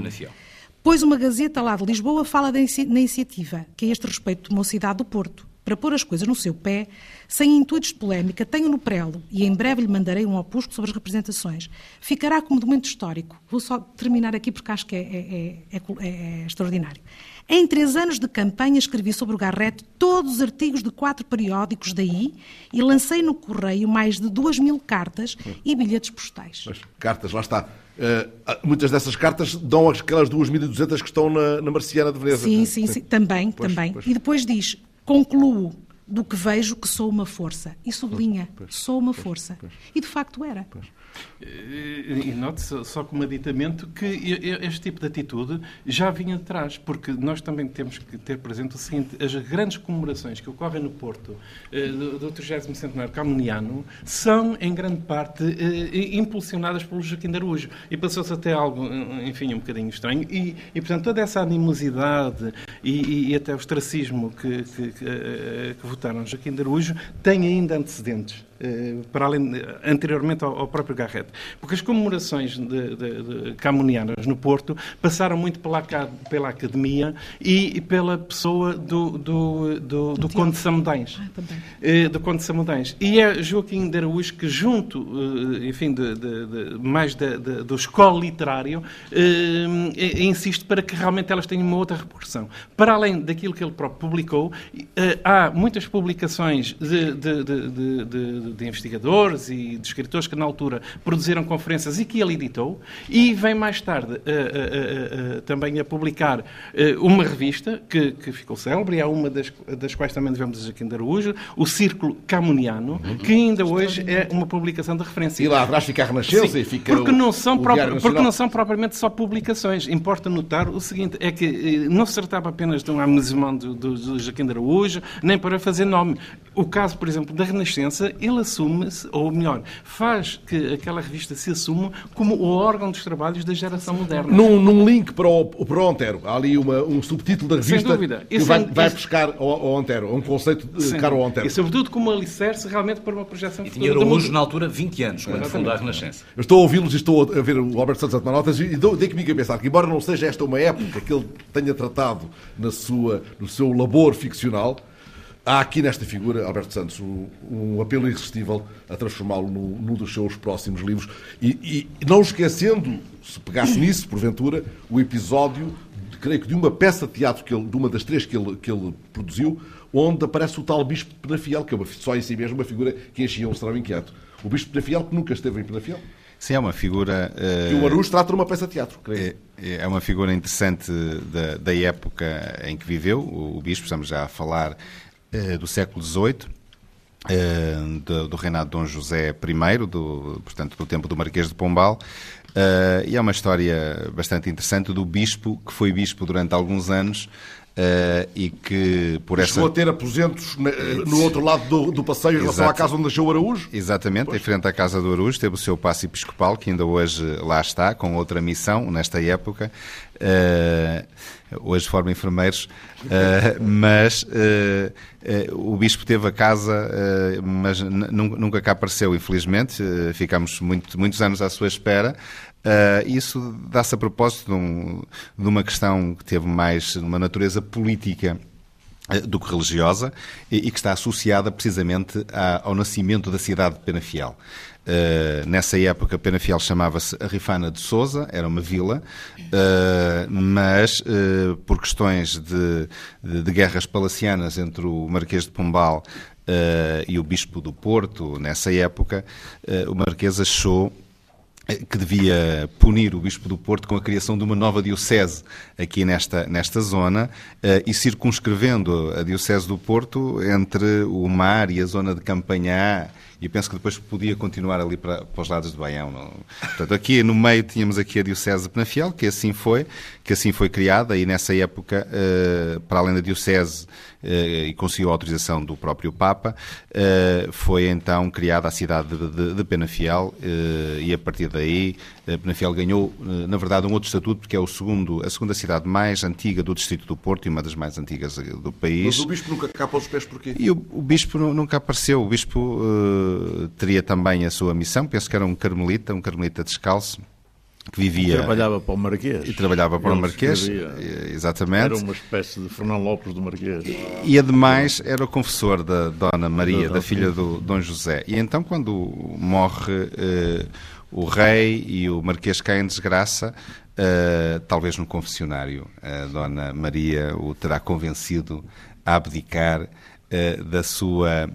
Pois uma gazeta lá de Lisboa fala na iniciativa, que a este respeito tomou a cidade do Porto para pôr as coisas no seu pé, sem intuitos de polémica, tenho no prelo e em breve lhe mandarei um opusco sobre as representações. Ficará como documento histórico. Vou só terminar aqui porque acho que é, é, é, é extraordinário. Em três anos de campanha escrevi sobre o Garrett todos os artigos de quatro periódicos daí e lancei no correio mais de duas mil cartas e bilhetes postais. Mas, cartas, lá está. Uh, muitas dessas cartas dão aquelas 2.200 que estão na, na Marciana de Veneza. Sim, sim, sim. também, pois, também. Pois. E depois diz, concluo do que vejo que sou uma força. E sublinha, pois, sou uma força. E de facto era. E note só como aditamento que este tipo de atitude já vinha de trás, porque nós também temos que ter presente o seguinte: as grandes comemorações que ocorrem no Porto eh, do 30 centenário camoniano são, em grande parte, eh, impulsionadas pelo Joaquim de Araújo. E passou-se até algo, enfim, um bocadinho estranho. E, e portanto, toda essa animosidade e, e até o ostracismo que, que, que, eh, que votaram Joaquim de Araújo tem ainda antecedentes. Eh, para além, anteriormente ao, ao, próprio Garrett. Porque as comemorações de, de, de camonianas no Porto passaram muito pela, pela academia e pela pessoa do, do, do, do Conde de Samudães. Ah, uh, do Conde de Samudães. E é Joaquim de Araújo que, junto, enfim, de, de, mais do escola literário, uh, insiste para que realmente elas tenham uma outra repercussão. Para além daquilo que ele próprio publicou, há muitas publicações de, de, investigadores e de escritores que na altura produziram conferências e que ele editou, e vem mais tarde uh, uh, também a publicar uma revista que, que ficou célebre, é uma das, das quais também devemos aqui em Araújo, o Círculo Camuniano, uhum. que ainda hoje é uma publicação de referência. E lá atrás fica a Renascença e fica porque, o, não são porque não são propriamente só publicações. Importa notar o seguinte, é que não se tratava apenas de um amusement do, do, do Joaquim de Araújo, nem para fazer nome. O caso, por exemplo, da Renascença, ele assume-se, ou melhor, faz que aquela revista se assuma como o órgão dos trabalhos da geração moderna. Num, num link para o, para o Ontero, há ali uma, um subtítulo da revista Sem dúvida. que vai, vai buscar ao, ao Ontero, um conceito de caro ao Ontero. E sobretudo como alicerce realmente para uma projeção e futura. E tinha Araújo, na altura, 20 anos, quando fundou a Renascença. Eu estou a ouvi-los e estou a ver o Alberto Santos a tomar notas e dei comigo a pensar que, embora não seja esta uma época que ele tenha tratado na sua, no seu labor ficcional, há aqui nesta figura, Alberto Santos, um, um apelo irresistível a transformá-lo num, num, dos seus próximos livros e, e, não esquecendo, se pegasse nisso, porventura, o episódio, de, creio que de uma peça de teatro, que ele, de uma das três que ele, que ele produziu, onde aparece o tal Bispo de Penafiel, que é uma, só em si mesmo uma figura que enchia um serão inquieto. O Bispo de Penafiel, que nunca esteve em Penafiel. Sim, é uma figura. Uh, que o Aruz trata de uma peça de teatro, creio. É, é uma figura interessante da, da época em que viveu. O, o Bispo, estamos já a falar do século XVIII. Uh, do, do, reinado de Dom José I, do, portanto, do tempo do Marquês de Pombal, Uh, e é uma história bastante interessante do bispo, que foi bispo durante alguns anos, Uh, e que por essa... Chegou a ter aposentos no outro lado do, do passeio em relação à casa onde nasceu o Araújo? Exatamente, pois. em frente à casa do Araújo, teve o seu passo episcopal, que ainda hoje lá está, com outra missão, nesta época. Uh, hoje forma enfermeiros, uh, mas o bispo teve a casa, mas nunca cá apareceu, infelizmente. ficamos muito, muitos anos à sua espera. Uh, isso dá-se a propósito de, um, de, uma questão que teve mais uma natureza política uh, do que religiosa e, que está associada precisamente ao nascimento da cidade de Penafiel. Uh, nessa época, Penafiel chamava-se Arifana de Souza, era uma vila, uh, mas uh, por questões de, de, de, guerras palacianas entre o Marquês de Pombal e o Bispo do Porto, nessa época, o Marquês achou que devia punir o Bispo do Porto com a criação de uma nova diocese aqui nesta, nesta zona e circunscrevendo a Diocese do Porto entre o mar e a zona de Campanhá e penso que depois podia continuar ali para, para os lados de Baião. Não? Portanto, aqui no meio tínhamos aqui a Diocese de Penafiel, que assim foi, que assim foi criada e nessa época, uh, para além da Diocese eh, e conseguiu a autorização do próprio Papa, eh, foi então criada a cidade de, de, de Penafiel eh, e a partir daí Penafiel ganhou, na verdade, um outro estatuto porque é o segundo, a segunda cidade mais antiga do distrito do Porto e uma das mais antigas do país. Mas o Bispo nunca capa os pés porquê? E o, o Bispo nunca apareceu. O Bispo teria também a sua missão, penso que era um carmelita, um carmelita descalço, que vivia. E trabalhava para o Marquês. E trabalhava para Ele o Marquês, exatamente. Era uma espécie de Fernão Lopes do Marquês. E, ademais era o confessor da Dona Maria, da, da filha do Dom José. E então, quando morre eh, o rei e o Marquês cai em desgraça, eh, talvez no confessionário, a Dona Maria o terá convencido a abdicar eh, da sua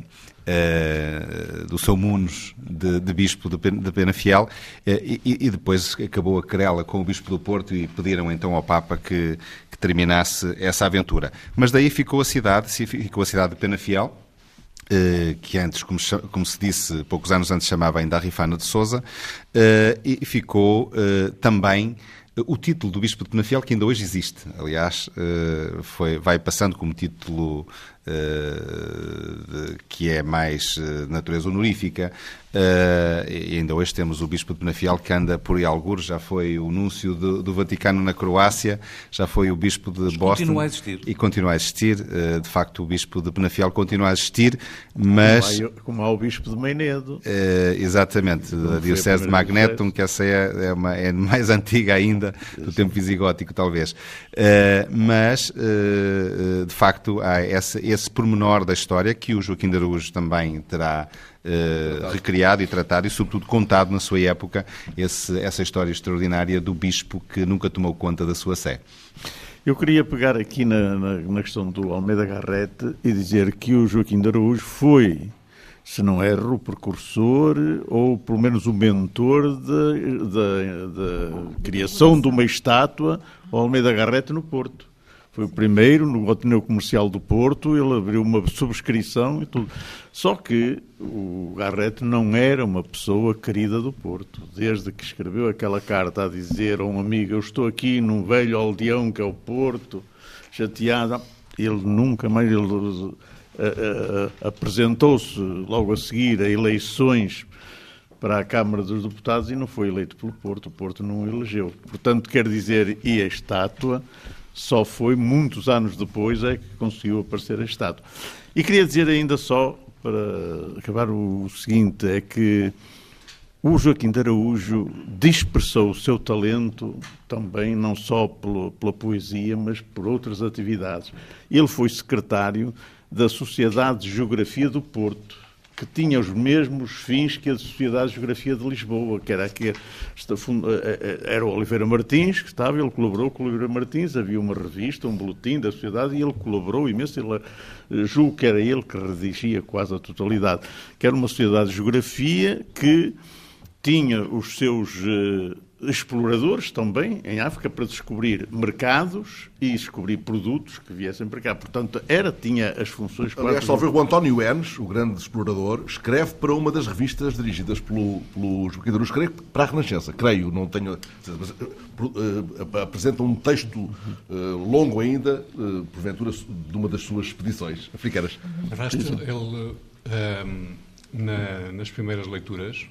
uh, do seu Munos de, de bispo de, de Penafiel, uh, e, e, depois acabou a querela com o bispo do Porto e pediram então ao Papa que, que terminasse essa aventura. Mas daí ficou a cidade, ficou a cidade de Penafiel, Uh, que antes, como, como, se disse, poucos anos antes chamava ainda Rifana de Souza, e ficou também o título do Bispo de Penafiel, que ainda hoje existe. Aliás, foi, vai passando como título que é mais uh, natureza honorífica. Uh, e ainda hoje temos o Bispo de Penafiel que anda por aí algures, já foi o núncio do, do, Vaticano na Croácia, já foi o Bispo de mas Boston. Continua a existir. E continua a existir. de facto, o Bispo de Penafiel continua a existir, mas. Como há, como há o Bispo de Meinedo. exatamente, a Diocese de Magnetum, que essa é, é, uma, é mais antiga ainda, do tempo visigótico, talvez. Mas, de facto, há essa, esse pormenor da história que o Joaquim de Araújo também terá uh, recriado e tratado e, sobretudo, contado na sua época esse, essa história extraordinária do bispo que nunca tomou conta da sua sé. Eu queria pegar aqui na, na, na, questão do Almeida Garrete e dizer que o Joaquim de Araújo foi, se não erro, o precursor ou pelo menos o mentor da criação de uma estátua ao Almeida Garrete no Porto. Foi o primeiro no Ateneu Comercial do Porto, ele abriu uma subscrição e tudo. Só que o Garrett não era uma pessoa querida do Porto. Desde que escreveu aquela carta a dizer a um amigo: Eu estou aqui num velho aldeão que é o Porto, chateado, ele nunca mais. Ele, uh, uh, apresentou-se logo a seguir a eleições para a Câmara dos Deputados e não foi eleito pelo Porto. O Porto não o elegeu. Portanto, quer dizer, e a estátua só foi muitos anos depois é que conseguiu aparecer a estátua. E queria dizer ainda só, para acabar o seguinte, é que o Joaquim de Araújo dispersou o seu talento também, não só pela, pela poesia, mas por outras atividades. Ele foi secretário da Sociedade de Geografia do Porto, que tinha os mesmos fins que a Sociedade de Geografia de Lisboa, que era que era o Oliveira Martins, que estava, ele colaborou com o Oliveira Martins, havia uma revista, um boletim da sociedade, e ele colaborou imenso, ele, eh, julgo que era ele que redigia quase a totalidade, que era uma sociedade de geografia que tinha os seus exploradores também em África para descobrir mercados e descobrir produtos que viessem para cá. Portanto, era, tinha as funções... Aliás, só ver o António Enes, o grande explorador, escreve para uma das revistas dirigidas pelo, pelo Joaquim Darus, creio para a Renascença, creio, não tenho... Mas, uh, apresenta um texto uh, longo ainda, uh, porventura, de uma das suas expedições africanas. Ele, um, na, nas primeiras leituras,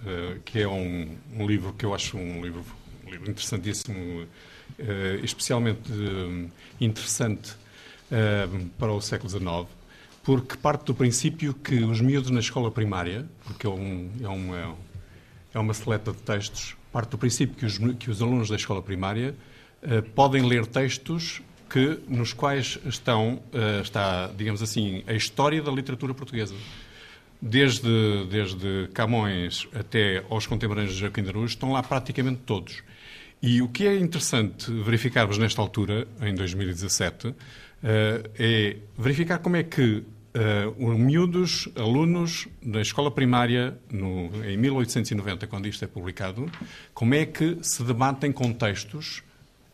uh, que é um, um, livro que eu acho um livro, um livro interessantíssimo, uh, especialmente uh, interessante para o século XIX, porque parte do princípio que os miúdos na escola primária, porque é, um, é, uma, é uma seleta de textos, parte do princípio que os, que os alunos da escola primária podem ler textos que, nos quais estão, está, digamos assim, a história da literatura portuguesa desde, desde Camões até aos contemporâneos de Joaquim de estão lá praticamente todos. E o que é interessante verificarmos nesta altura, em 2017, eh, é verificar como é que uh, miúdos, alunos da escola primária, no, em 1890, quando isto é publicado, como é que se debatem com textos,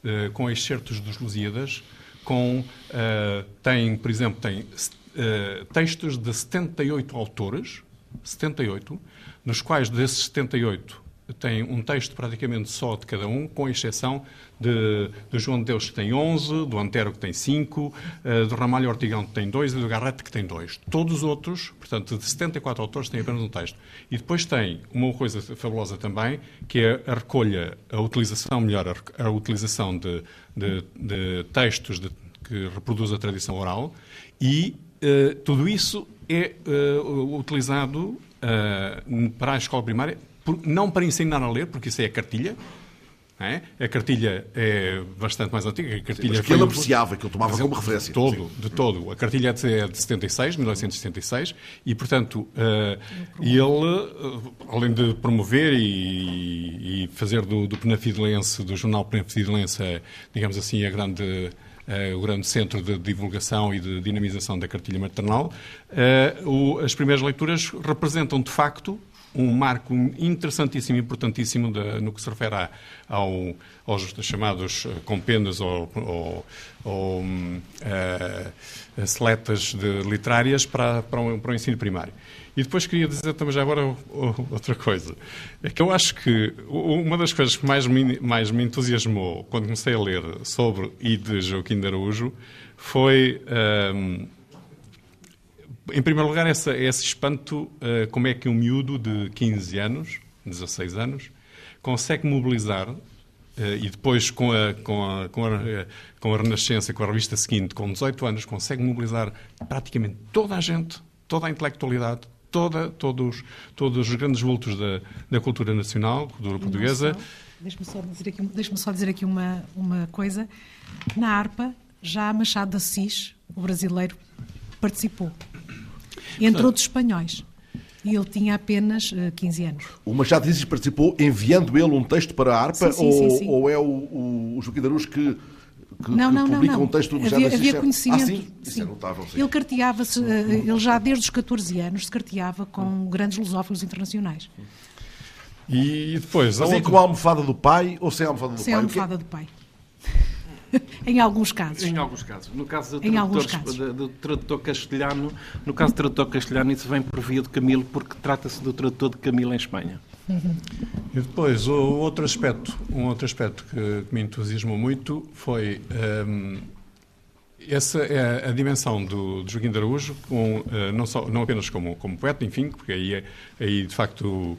uh, com excertos dos Lusíadas, com, uh, tem, por exemplo, tem uh, textos de 78 autores, 78, nos quais desses 78 tem um texto praticamente só de cada um, com exceção de, do João de Deus que tem 11, do Antero que tem 5, uh, eh, do Ramalho Ortigão que tem 2 e do Garrete que tem 2. Todos os outros, portanto, de 74 autores, têm apenas um texto. E depois tem uma coisa fabulosa também, que é a recolha, a utilização, melhor, a, utilização de, de, de textos de, que reproduz a tradição oral e eh, tudo isso é uh, utilizado uh, para a escola primária, por, não para ensinar a ler, porque isso é a cartilha. É? A cartilha é bastante mais antiga. A cartilha Sim, mas que ele apreciava, que ele tomava como referência. De todo, de todo. A cartilha é de 76, 1976, e, portanto, ele, além de promover e, e fazer do, do Penafidelense, do jornal Penafidelense, digamos assim, a grande uh, o grande centro de divulgação e de dinamização da cartilha maternal, uh, o, as primeiras leituras representam, de facto, um marco interessantíssimo e importantíssimo de, no que se refere a, ao, aos chamados eh, compêndios ou, ou, ou uh, seletas de, literárias para, para, o, para o ensino primário. E depois queria dizer também já agora outra coisa. É que eu acho que uma das coisas que mais me, mais me entusiasmou quando comecei a ler sobre e de Joaquim de Araújo foi, um, em primeiro lugar, essa, esse espanto uh, como é que um miúdo de 15 anos, 16 anos, consegue mobilizar Uh, e depois, com a, com, a, com, a, com a Renascença, com a revista seguinte, com 18 anos, consegue mobilizar praticamente toda a gente, toda a intelectualidade, toda, todos, todos os grandes vultos da, da cultura nacional, cultura portuguesa. Deixa-me só dizer aqui, deixa só dizer aqui uma, uma coisa. Na harpa, já Machado de Assis, o brasileiro, participou. Entre outros espanhóis. E ele tinha apenas uh, eh, 15 anos. O Machado de Assis participou enviando ele um texto para a harpa? Sim, sim, ou, sim, sim. ou é o, o Joaquim Darus que que, não, que não, publica não, não. um texto do havia, havia assim, conhecimento. Ah, sim? Isso sim. é notável, sim. Ele carteava-se, eh, ele já desde os 14 anos se carteava com grandes lusófilos internacionais. E depois, Mas outro- com a almofada do pai ou sem a almofada do Sem a pai? O que é- almofada do pai. em alguns casos. Em alguns casos. No caso do tradutor, do tradutor castelhano, no caso do tradutor castelhano, isso vem por via de Camilo, porque trata-se do tradutor de Camilo em Espanha. E depois, o outro aspecto, um outro aspecto que, que me entusiasmou muito foi hum, essa é a dimensão do, de Joaquim de Araújo, com, eh, não, só, não apenas como, como poeta, enfim, porque aí, é- aí de facto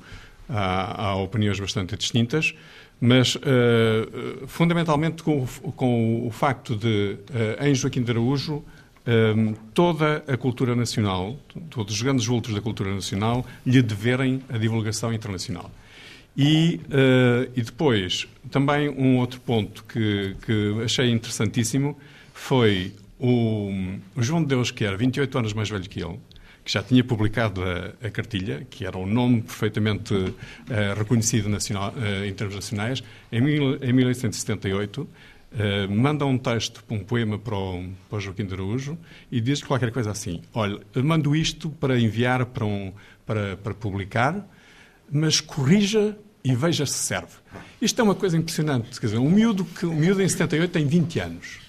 há, há opiniões bastante distintas, mas eh, fundamentalmente com, com o facto de, eh, em Joaquim de Araújo, hum, toda a cultura nacional, todos os grandes vultos da cultura nacional, lhe deverem a divulgação internacional. E, eh, e depois, também um outro ponto que, que achei interessantíssimo foi o, o João de Deus, que era 28 anos mais velho que ele, que já tinha publicado a, a cartilha, que era um nome perfeitamente eh, reconhecido nacional, eh, em termos nacionais, em, mil, em 1878, eh, manda um texto, um poema para o, para o Joaquim de Araújo e diz qualquer coisa assim: Olha, mando isto para enviar para, um, para, para publicar, mas corrija e veja se serve. Isto é uma coisa impressionante. Quer dizer, um miúdo, que, um miúdo em 78 tem 20 anos.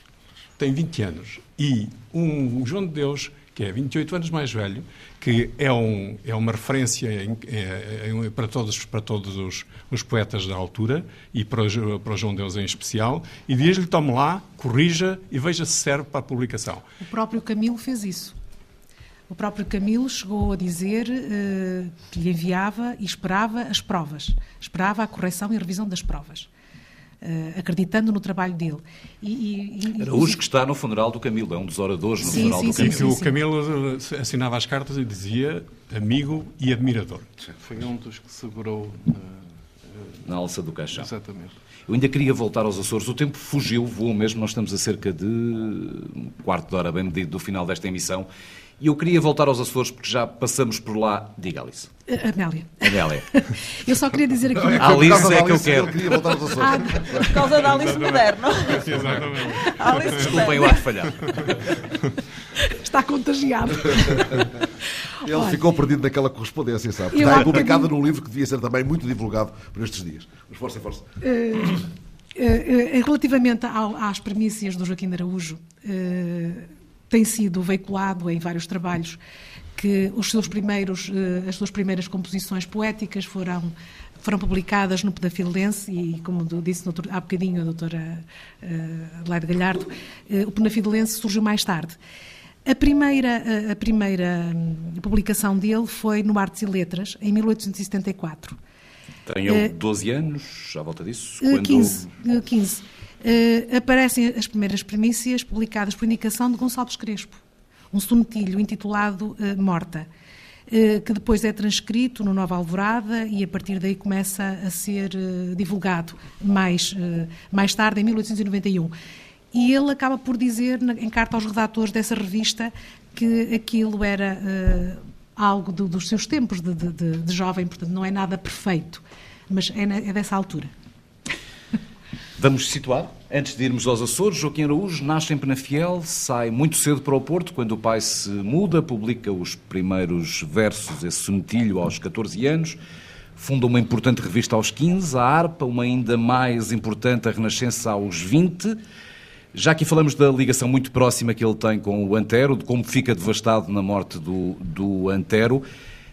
Tem 20 anos. E um João de Deus, que é 28 anos mais velho, que é, um, é uma referência em- é- é- para todos, para todos os, os poetas da altura e para para o João de Deus em especial, e diz-lhe: tome lá, corrija e veja se serve para a publicação. O próprio Camilo fez isso. O próprio Camilo chegou a dizer eh, que lhe enviava e esperava as provas. Esperava a correção e revisão das provas. Eh, acreditando no trabalho dele. E, e- e- Araújo que está no funeral do Camilo, é um dos oradores no Sim, funeral sim, do sim, Camilo. que o Camilo eh, assinava as cartas e dizia amigo e admirador. Foi um dos que segurou. eh, Na alça do caixão. exatamente. Eu ainda queria voltar aos Açores. O tempo fugiu, voou mesmo. Nós estamos a cerca de um quarto de hora, bem medido, do final desta emissão. E eu queria voltar aos Açores porque já passamos por lá. Diga, Alice. Amélia, Adélia. eu só queria dizer aqui. A Alice é que eu Alice, quero. Ele queria voltar aos Açores. Ah, Por causa da Alice Moderno. Exatamente. Alice Desculpem, eu há de falhar. está contagiado. Ele ficou perdido naquela correspondência, sabe? Eu Está bocadinho- num livro que devia ser também muito divulgado por estes dias. Mas força, força. Eh, eh, relativamente ao- às premissas do Joaquim de Araújo, eh, tem sido veiculado em vários trabalhos que os seus primeiros, eh, as suas primeiras composições poéticas foram foram publicadas no Penafilense e, como disse outro- há bocadinho a doutora uh, Adelaide Galhardo, eh, o Penafilense surgiu mais tarde. A primeira, a- a primeira hum, publicação dele foi no Artes e Letras, em 1874. Tem ele Eh, 12 anos, à volta disso. Eh, quando- 15. eh, 15. Eh, aparecem as primeiras primícias publicadas por indicação de Gonçalves Crespo, um sonetilho intitulado eh, Morta, eh, que depois é transcrito no Nova Alvorada e a partir daí começa a ser divulgado mais, mais tarde, em 1891. E ele acaba por dizer, na- em carta aos redatores dessa revista, que aquilo era algo do- dos seus tempos de, de- de- de jovem, portanto não é nada perfeito, mas é, na- é dessa altura. Vamos situar. Antes de irmos aos Açores, Joaquim Araújo nasce em Penafiel, sai muito cedo para o Porto, quando o pai se muda, publica os primeiros versos, esse sonetilho, aos 14 anos, funda uma importante revista aos 15, a Harpa, uma ainda mais importante, a Renascença, aos 20. Já aqui falamos da ligação muito próxima que ele tem com o Antero, de como fica devastado na morte do, do Antero.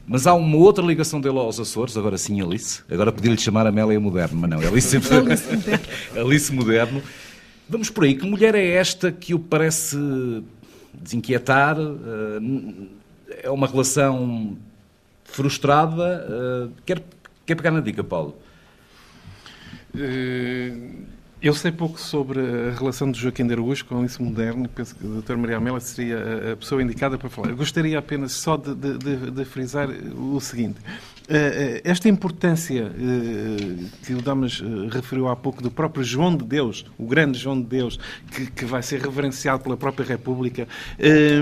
Mas há uma outra ligação dele aos Açores, agora sim Alice. Agora podia-lhe chamar Amélia Moderno, mas não, Alice sempre Alice Moderno. Alice Moderno. Vamos por aí. Que mulher é esta que o parece desinquietar? Eh, É uma relação frustrada? Eh, Quer, quer pegar na dica, Paulo? Eh, Eu sei pouco sobre a relação de Joaquim de Araújo com Alice Moderno. Penso que a doutora Maria Amélia seria a- pessoa indicada para falar. Eu gostaria apenas só de- de- de frisar o seguinte. Eh, eh, Esta importância eh, que o Damas referiu há pouco do próprio João de Deus, o grande João de Deus, que, vai ser reverenciado pela própria República, eh,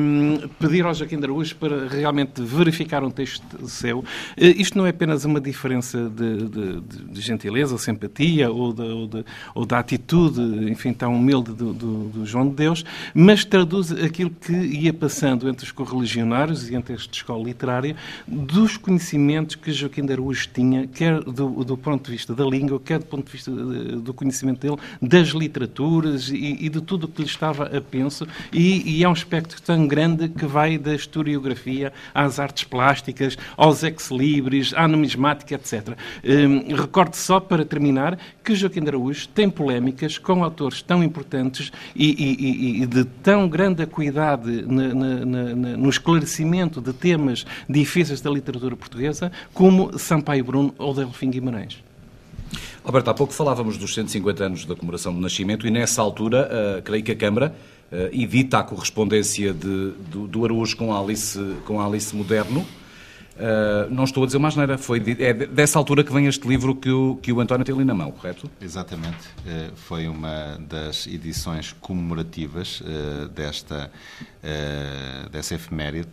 pedir ao Joaquim de Araújo para realmente verificar um texto seu. Isto não é apenas uma diferença de, de- de- gentileza ou simpatia ou, de- ou de- ou da atitude, enfim, tão humilde do, do, do, João de Deus, mas traduz aquilo que ia passando entre os correligionários e entre esta escola literária, dos conhecimentos que Joaquim de Araújo tinha, quer do, do ponto de vista da língua, quer do ponto de vista do conhecimento dele, das literaturas e, e de tudo o que lhe estava a penso, e, e é um espectro tão grande que vai da historiografia às artes plásticas, aos ex-libris, à numismática, etc. Um, recordo só para terminar que Joaquim de Araújo tem polémicas com autores tão importantes e, e de tão grande acuidade na, na, na, no esclarecimento de temas difíceis da literatura portuguesa, como Sampaio Bruno ou Delfim Guimarães. Alberto, há pouco falávamos dos 150 anos da comemoração do nascimento e nessa altura, uh, creio que a Câmara uh, edita a correspondência de, do, do Araújo com Alice, com Alice Moderno. Uh, não estou a dizer mais nada, foi é dessa altura que vem este livro que o, que o António tem ali na mão, correto? Exatamente, uh, foi uma das edições comemorativas uh, desta, dessa efeméride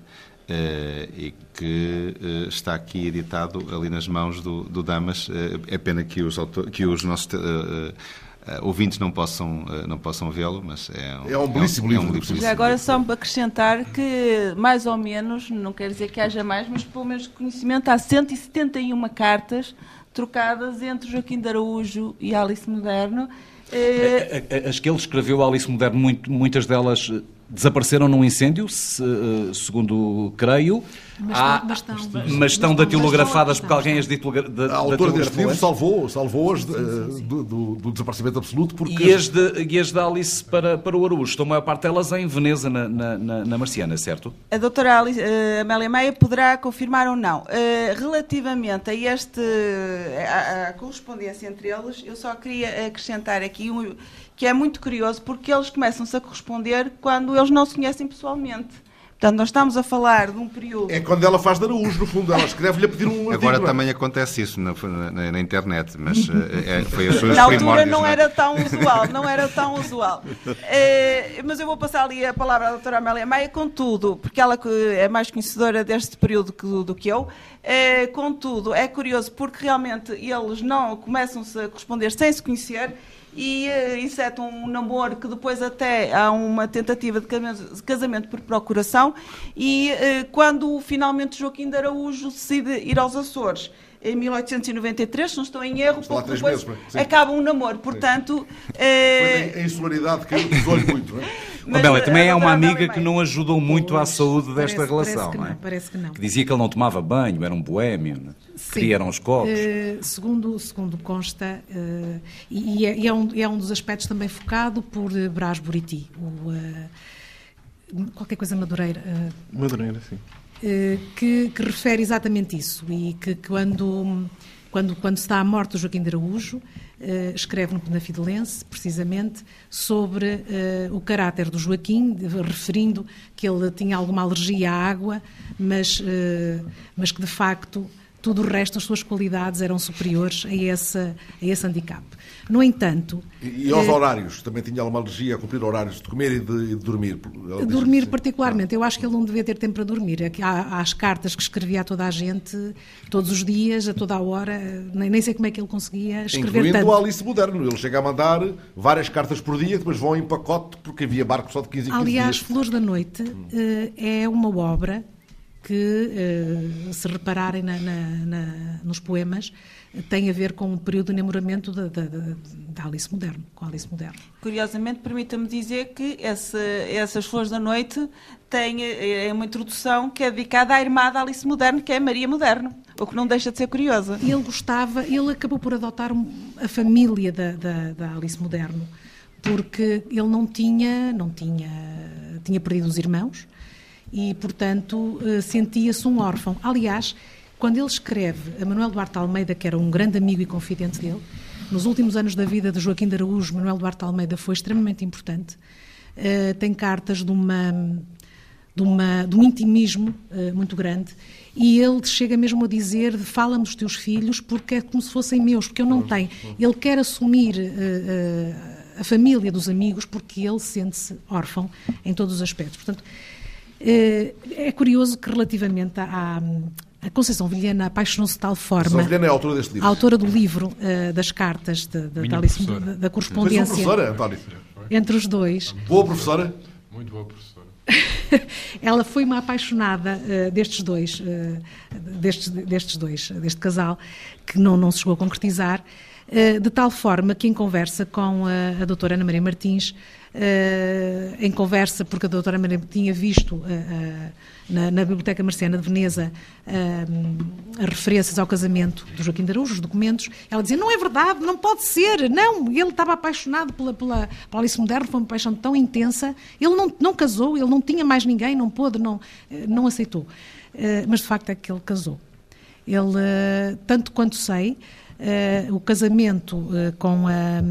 e que está aqui editado ali nas mãos do, do Damas. é pena que os, autor, que os nossos Uh, ouvintes não possam, uh, não possam vê-lo, mas é um, é um belíssimo é um, livro. É um Já agora, só para acrescentar que, mais ou menos, não quer dizer que haja mais, mas pelo menos conhecimento, há 171 cartas trocadas entre Joaquim de Araújo e Alice Moderno. As que ele escreveu, Alice Moderno, muito, muitas delas desapareceram num incêndio, se, segundo creio. Mas, Há, mas estão, mas, mas estão datilografadas porque alguém as datilografadas. A autora deste livro salvou, salvou-as do, do, do, desaparecimento absoluto. Porque... E, as de, e as de Alice para, para o Araújo, estão a maior parte delas em Veneza, na, na, na Marciana, certo? A doutora Alice, uh, Amélia Meia poderá confirmar ou não. Uh, relativamente a este, a, a, correspondência entre eles, eu só queria acrescentar aqui um, que é muito curioso porque eles começam-se a corresponder quando eles não se conhecem pessoalmente. Portanto, nós estamos a falar de um período. É quando ela faz de Araújo, no fundo, ela escreve-lhe a pedir um Agora também acontece isso na, na, na internet, mas é, foi as suas Na altura não, não é? era tão usual, não era tão usual. É, mas eu vou passar ali a palavra à doutora Amélia Maia, contudo, porque ela é mais conhecedora deste período que, do que eu, é, contudo, é curioso porque realmente eles não começam-se a corresponder sem se conhecer e uh, um namoro que depois até há uma tentativa de casamento, por procuração e uh, quando finalmente Joaquim de Araújo decide ir aos Açores em 1893, se não estou em erro, pouco depois meses, acaba um namoro. Portanto. É... Foi a insularidade que usou muito, não é? Mas, Bela, também é uma amiga que não ajudou muito à saúde desta parece, relação, parece não, é? Parece que não. Que dizia que ele não tomava banho, era um boêmio, é? Queria eram os copos. Uh, segundo, segundo consta, uh, e, é, e é, um, é, um, dos aspectos também focado por Brás Buriti, o, uh, qualquer coisa Madureira. Madureira, sim. Que, que, refere exatamente isso e que quando, quando, quando se dá a morte do Joaquim de Araújo, Uh, escreve no Penafidelense, precisamente, sobre uh, o caráter do Joaquim, referindo que ele tinha alguma alergia à água, mas, uh, mas que de facto tudo o resto, as suas qualidades eram superiores a esse, a esse handicap. No entanto... E, e aos horários? Também tinha alguma alergia a cumprir horários de comer e de, de dormir? Dormir particularmente. Eu acho que ele não devia ter tempo para dormir. É há, há, as cartas que escrevia a toda a gente, todos os dias, a toda a hora. Nem, nem sei como é que ele conseguia escrever Incluindo tanto. o Alice Moderno. Ele chega a mandar várias cartas por dia, depois vão em pacote, porque havia barcos só de 15 em 15 Aliás, dias. Flores da Noite hum. é uma obra que, uh, se repararem na, na, na, nos poemas, tem a ver com o período de enamoramento da, da, da Alice Moderno, com Alice Moderno. Curiosamente, permita-me dizer que essa, essas Flores da Noite têm é uma introdução que é dedicada à irmã da Alice Moderno, que é Maria Moderno, o que não deixa de ser curiosa. Ele gostava, ele acabou por adotar a família da, da, da Alice Moderno, porque ele não tinha, não tinha, tinha perdido os irmãos, e, portanto, eh, sentia-se um órfão. Aliás, quando ele escreve a Manuel Duarte Almeida, que era um grande amigo e confidente dele, nos últimos anos da vida de Joaquim de Araújo, Manuel Duarte Almeida foi extremamente importante. Uh, tem cartas de, uma, de, uma, de um intimismo uh, muito grande e ele chega mesmo a dizer fala-me dos teus filhos porque é como se fossem meus, porque eu não tenho. Ele quer assumir uh, a família dos amigos porque ele sente-se órfão em todos os aspectos. Portanto, é curioso que relativamente à, a Conceição Vilhena apaixonou-se de tal forma. Conceição Vilhena é a autora deste livro. A autora do livro, uh, das cartas, de, de, da, da, da correspondência. Foi professora, António? Entre os dois. Boa professora? Muito boa professora. Ela foi uma apaixonada uh, destes dois, uh, destes, destes dois, deste casal, que não, não se chegou a concretizar, uh, de tal forma que em conversa com a, a doutora Ana Maria Martins, em conversa, porque a doutora Maria tinha visto na, na, Biblioteca Marciana de Veneza as referências ao casamento do Joaquim de Araújo, os documentos, ela dizia, não é verdade, não pode ser, não, ele estava apaixonado pela, pela, pela Alice Moderno, foi uma paixão tão intensa, ele não, não casou, ele não tinha mais ninguém, não pôde, não, não aceitou. Mas de facto é que ele casou. Ele, tanto quanto sei, o casamento com, a,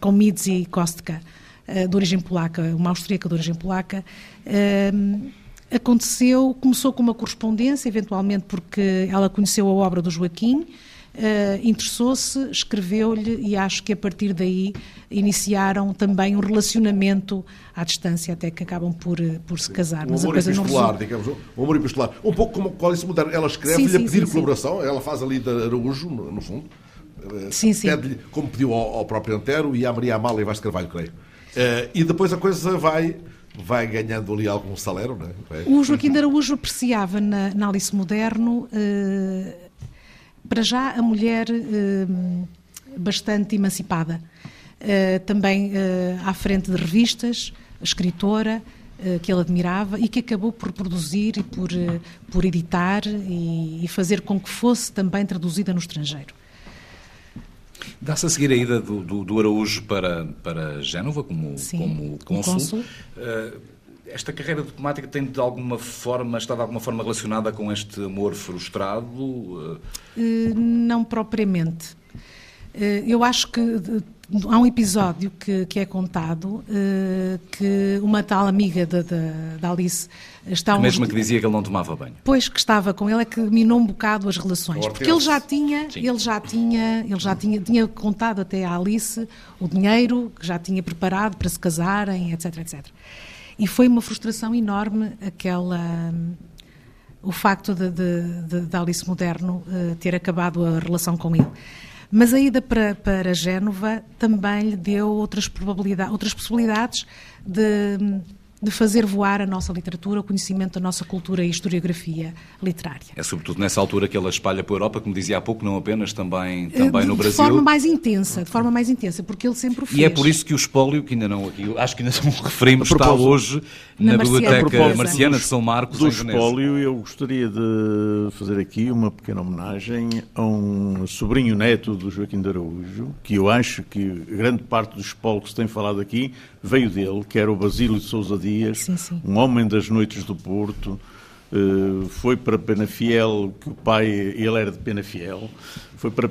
com Midzi Kostka, de origem polaca, uma austríaca de origem polaca, aconteceu, começou com uma correspondência, eventualmente porque ela conheceu a obra do Joaquim, uh, interessou-se, escreveu-lhe e acho que a partir daí iniciaram também um relacionamento à distância até que acabam por, por se casar. Um Mas amor epistolar, não... digamos, um amor epistolar. Um pouco como a Alice Moderna. Ela escreve-lhe a pedir sim, colaboração, sim. ela faz ali de Araújo, no, no fundo. Eh, sim, sim. Pede-lhe, como pediu ao, ao, próprio Antero e à Maria Amália Vaz Carvalho, creio. Uh, e depois a coisa vai vai ganhando ali algum salário, não é? O Joaquim de Araújo apreciava na, na Alice Moderno, eh, para já, a mulher eh, bastante emancipada. Também à frente de revistas, escritora, que ele admirava e que acabou por produzir e por, por editar e, e fazer com que fosse também traduzida no estrangeiro. Dá-se a seguir a ida do, do, do, Araújo para, para Génova como, Sim, como cônsul. Uh, esta carreira diplomática tem de alguma forma, está de alguma forma relacionada com este amor frustrado? Uh, não propriamente. Eu acho que há um episódio que, que é contado uh, que uma tal amiga da, da, Alice está a mesma que dizia que ele não tomava banho. Pois que estava com ele é que minou um bocado as relações. Porque ele já tinha Sim. ele já tinha ele já tinha tinha contado até à Alice o dinheiro que já tinha preparado para se casarem etc etc e foi uma frustração enorme aquela o facto de, de, de, de Alice Moderno uh, ter acabado a relação com ele mas a ida para, para Génova também lhe deu outras, probabilidades, outras possibilidades de de fazer voar a nossa literatura, o conhecimento da nossa cultura e historiografia literária. É sobretudo nessa altura que ela espalha para a Europa, como dizia há pouco, não apenas também, também de, no Brasil. De forma mais intensa, de forma mais intensa, porque ele sempre o fez. E é por isso que o espólio, que ainda não, acho que ainda não referimos, está hoje na, na Biblioteca Marciana de São Marcos, do espólio, eu gostaria de fazer aqui uma pequena homenagem a um sobrinho neto do Joaquim de Araújo, que eu acho que grande parte do espólio que se tem falado aqui veio dele, que era o Basílio de Sousa Dias, sim, sim. um homem das noites do Porto, uh, foi para Penafiel, que o pai, ele era de Penafiel, foi para,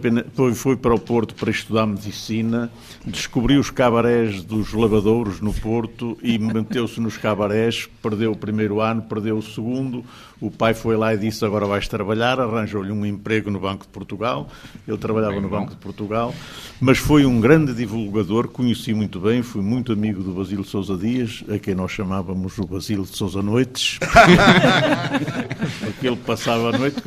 foi, para o Porto para estudar medicina, descobriu os cabarés dos lavadouros no Porto e meteu-se nos cabarés, perdeu o primeiro ano, perdeu o segundo, o pai foi lá e disse agora vais trabalhar, arranjou-lhe um emprego no Banco de Portugal, ele trabalhava bem no bom. Banco de Portugal, mas foi um grande divulgador, conheci muito bem, fui muito amigo do Basílio Sousa Dias, a quem nós chamávamos o Basílio de Sousa Noites, porque ele passava a noite,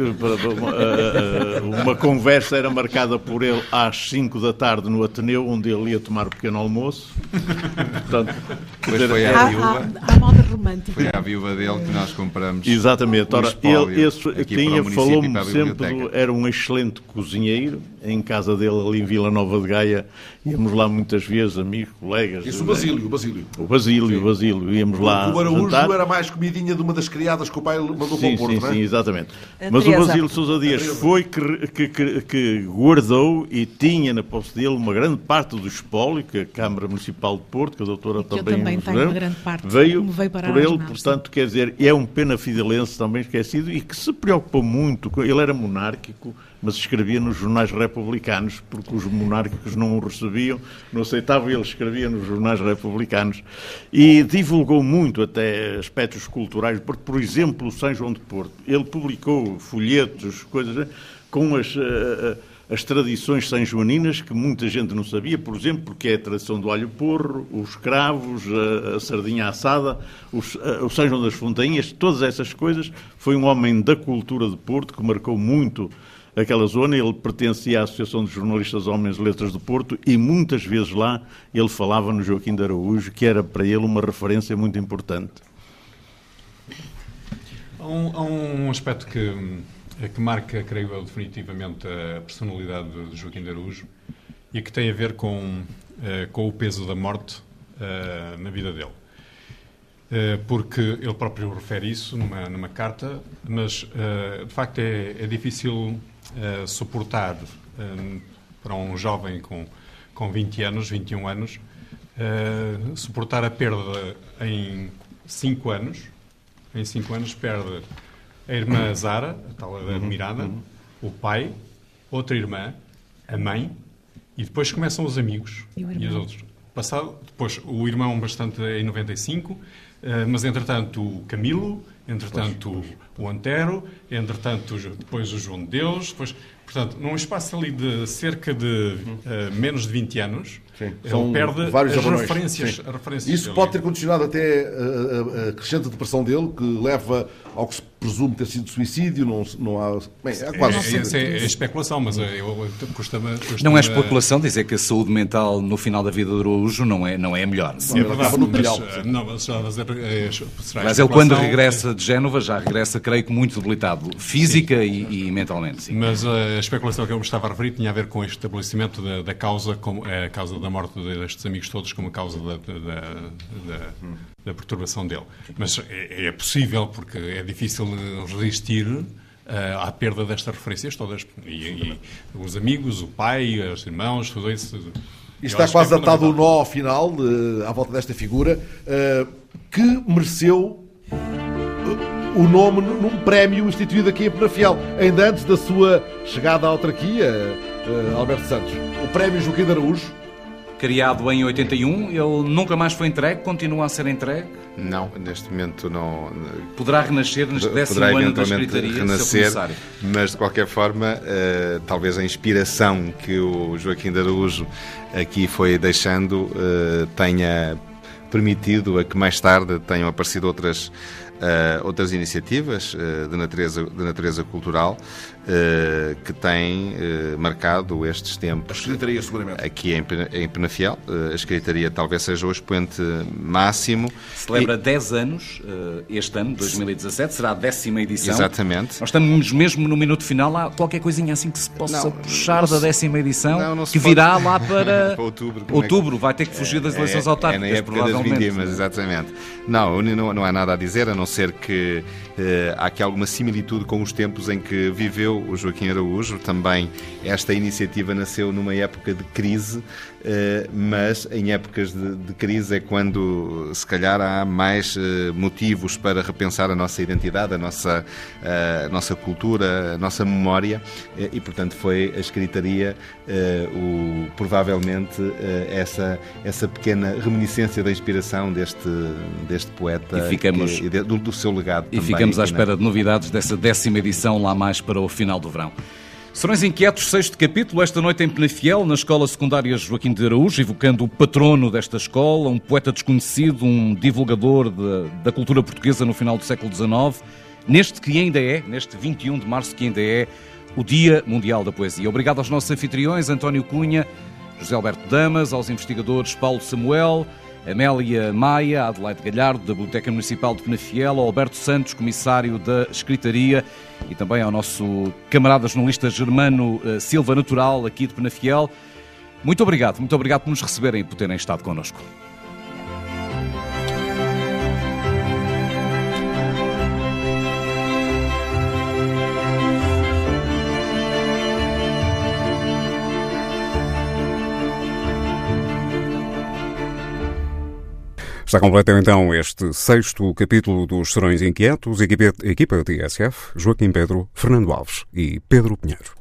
uma conversa era marcada por ele às 5 da tarde no Ateneu, onde ele ia tomar o pequeno almoço. Portanto, Depois foi à viúva. A moda romântica. Foi à viúva dele que nós compramos. Exatamente. Ora, ele esse, tinha, falou-me sempre, do, era um excelente cozinheiro, em casa dele ali em Vila Nova de Gaia, íamos lá muitas vezes, amigos, colegas. Isso, o Basílio, o Basílio. O Basílio, sim. o Basílio, íamos lá. O Araújo jantar. era mais comidinha de uma das criadas que o pai mandou sim, para o Porto, sim, não é? Sim, exatamente. Mas o Basílio Sousa Dias foi que, que, que, que, guardou e tinha na posse dele uma grande parte do espólio que a Câmara Municipal de Porto, que a doutora que também, também tem uma grande parte, veio, veio por ele, portanto, quer dizer, é um pena fidelense também esquecido e que se preocupou muito, ele era monárquico, mas escrevia nos jornais republicanos, porque os monárquicos não o recebiam, não aceitavam, ele escrevia nos jornais republicanos. E divulgou muito até aspectos culturais, porque, por exemplo, o São João de Porto, ele publicou folhetos, coisas com as. Uh, as tradições sanjoaninas, que muita gente não sabia, por exemplo, porque é a tradição do alho porro, os cravos, a, a sardinha assada, os, a, o São João das Fontainhas, todas essas coisas. Foi um homem da cultura de Porto que marcou muito aquela zona. Ele pertencia à Associação de Jornalistas Homens de Letras de Porto e muitas vezes lá ele falava no Joaquim de Araújo, que era para ele uma referência muito importante. Há um, há um aspecto que, que marca, creio eu, definitivamente a personalidade de Joaquim de Araújo e que tem a ver com, eh, com o peso da morte eh, na vida dele. Eh, porque ele próprio refere isso numa, numa carta, mas de facto é, é difícil suportar para um jovem com, com 20 anos, 21 anos, suportar a perda em 5 anos, em 5 anos perde a irmã Zara, a tal admirada, uhum. o pai, outra irmã, a mãe, e depois começam os amigos e, e os outros. Passado, depois o irmão bastante em 95, eh, mas entretanto o Camilo, entretanto pois, pois. o Antero, entretanto depois o João de Deus, depois, portanto, num espaço ali de cerca de uh, menos de 20 anos, Sim. ele perde vários as referências, referências, Isso pode ter condicionado até a, a, crescente depressão dele, que leva ao que se presume ter sido suicídio, não, não há... Bem, há quase... É, é, é, especulação, mas eu, custa-me... Custa não é especulação dizer que a saúde mental no final da vida do Araújo não é, não é melhor. Sim, é verdade, no mas, não, mas, mas, é, mas ele quando regressa de Génova já regressa, creio que muito debilitado, física e, e, mentalmente. Sim. Mas a especulação que eu me estava a referir tinha a ver com o estabelecimento da, da causa, como a causa da morte destes amigos todos, como a causa da, da, da, da perturbação dele. Mas é, é possível, porque é difícil resistir uh, à perda destas referências todas. E, e, os amigos, o pai, os irmãos, tudo isso. E está quase é atado o nó final uh, à volta desta figura uh, que mereceu o nome num prémio instituído aqui em Penafiel, ainda antes da sua chegada à autarquia, Alberto Santos. O prémio Joaquim de Araújo criado em 81, ele nunca mais foi entregue, continua a ser entregue? Não, neste momento não. Poderá renascer neste décimo ano da escritaria, renascer, mas de qualquer forma, uh, talvez a inspiração que o Joaquim de Araújo aqui foi deixando uh, tenha permitido a que mais tarde tenham aparecido outras Uh, outras iniciativas uh, de, natureza, de natureza cultural uh, que têm marcado estes tempos. A Escritaria, seguramente. Aqui em, em Penafiel. a Escritaria talvez seja o expoente máximo. Celebra e... 10 anos este ano, 2017, será a décima edição. Exatamente. Nós estamos mesmo no minuto final. Há qualquer coisinha assim que se possa não, puxar da décima edição, não, não que virá pode... lá para, para outubro. Outubro, é que... vai ter que fugir das eleições é, autárquicas, é na época das vindimas, exatamente. Não, não, não há nada a dizer, a não ser que eh, há aqui alguma similitude com os tempos em que viveu o Joaquim Araújo. Também esta iniciativa nasceu numa época de crise, eh, mas em épocas de, de, crise é quando, se calhar, há mais eh, motivos para repensar a nossa identidade, a nossa, a nossa cultura, a nossa memória, eh, e, portanto, foi a escritaria o, provavelmente essa, essa pequena reminiscência da inspiração deste, deste poeta e ficamos, que, do, do, seu legado. E ficamos à espera de novidades dessa décima edição lá mais para o final do verão. Serões Inquietos, sexto capítulo, esta noite em Penafiel, na Escola Secundária Joaquim de Araújo, evocando o patrono desta escola, um poeta desconhecido, um divulgador de, da cultura portuguesa no final do século XIX, neste que ainda é, neste 21 de março que ainda é, o Dia Mundial da Poesia. Obrigado aos nossos anfitriões, António Cunha, José Alberto Damas, aos investigadores Paulo Samuel, Amélia Maia, Adelaide Galhardo, da Biblioteca Municipal de Penafiel, Alberto Santos, comissário da Escritaria, e também ao nosso camarada jornalista Germano eh, Silva Natural, aqui de Penafiel. Muito obrigado, muito obrigado por nos receberem e por terem estado connosco. Está completo então este sexto capítulo dos Serões Inquietos, equipa, equipa TSF, Joaquim Pedro, Fernando Alves e Pedro Pinheiro.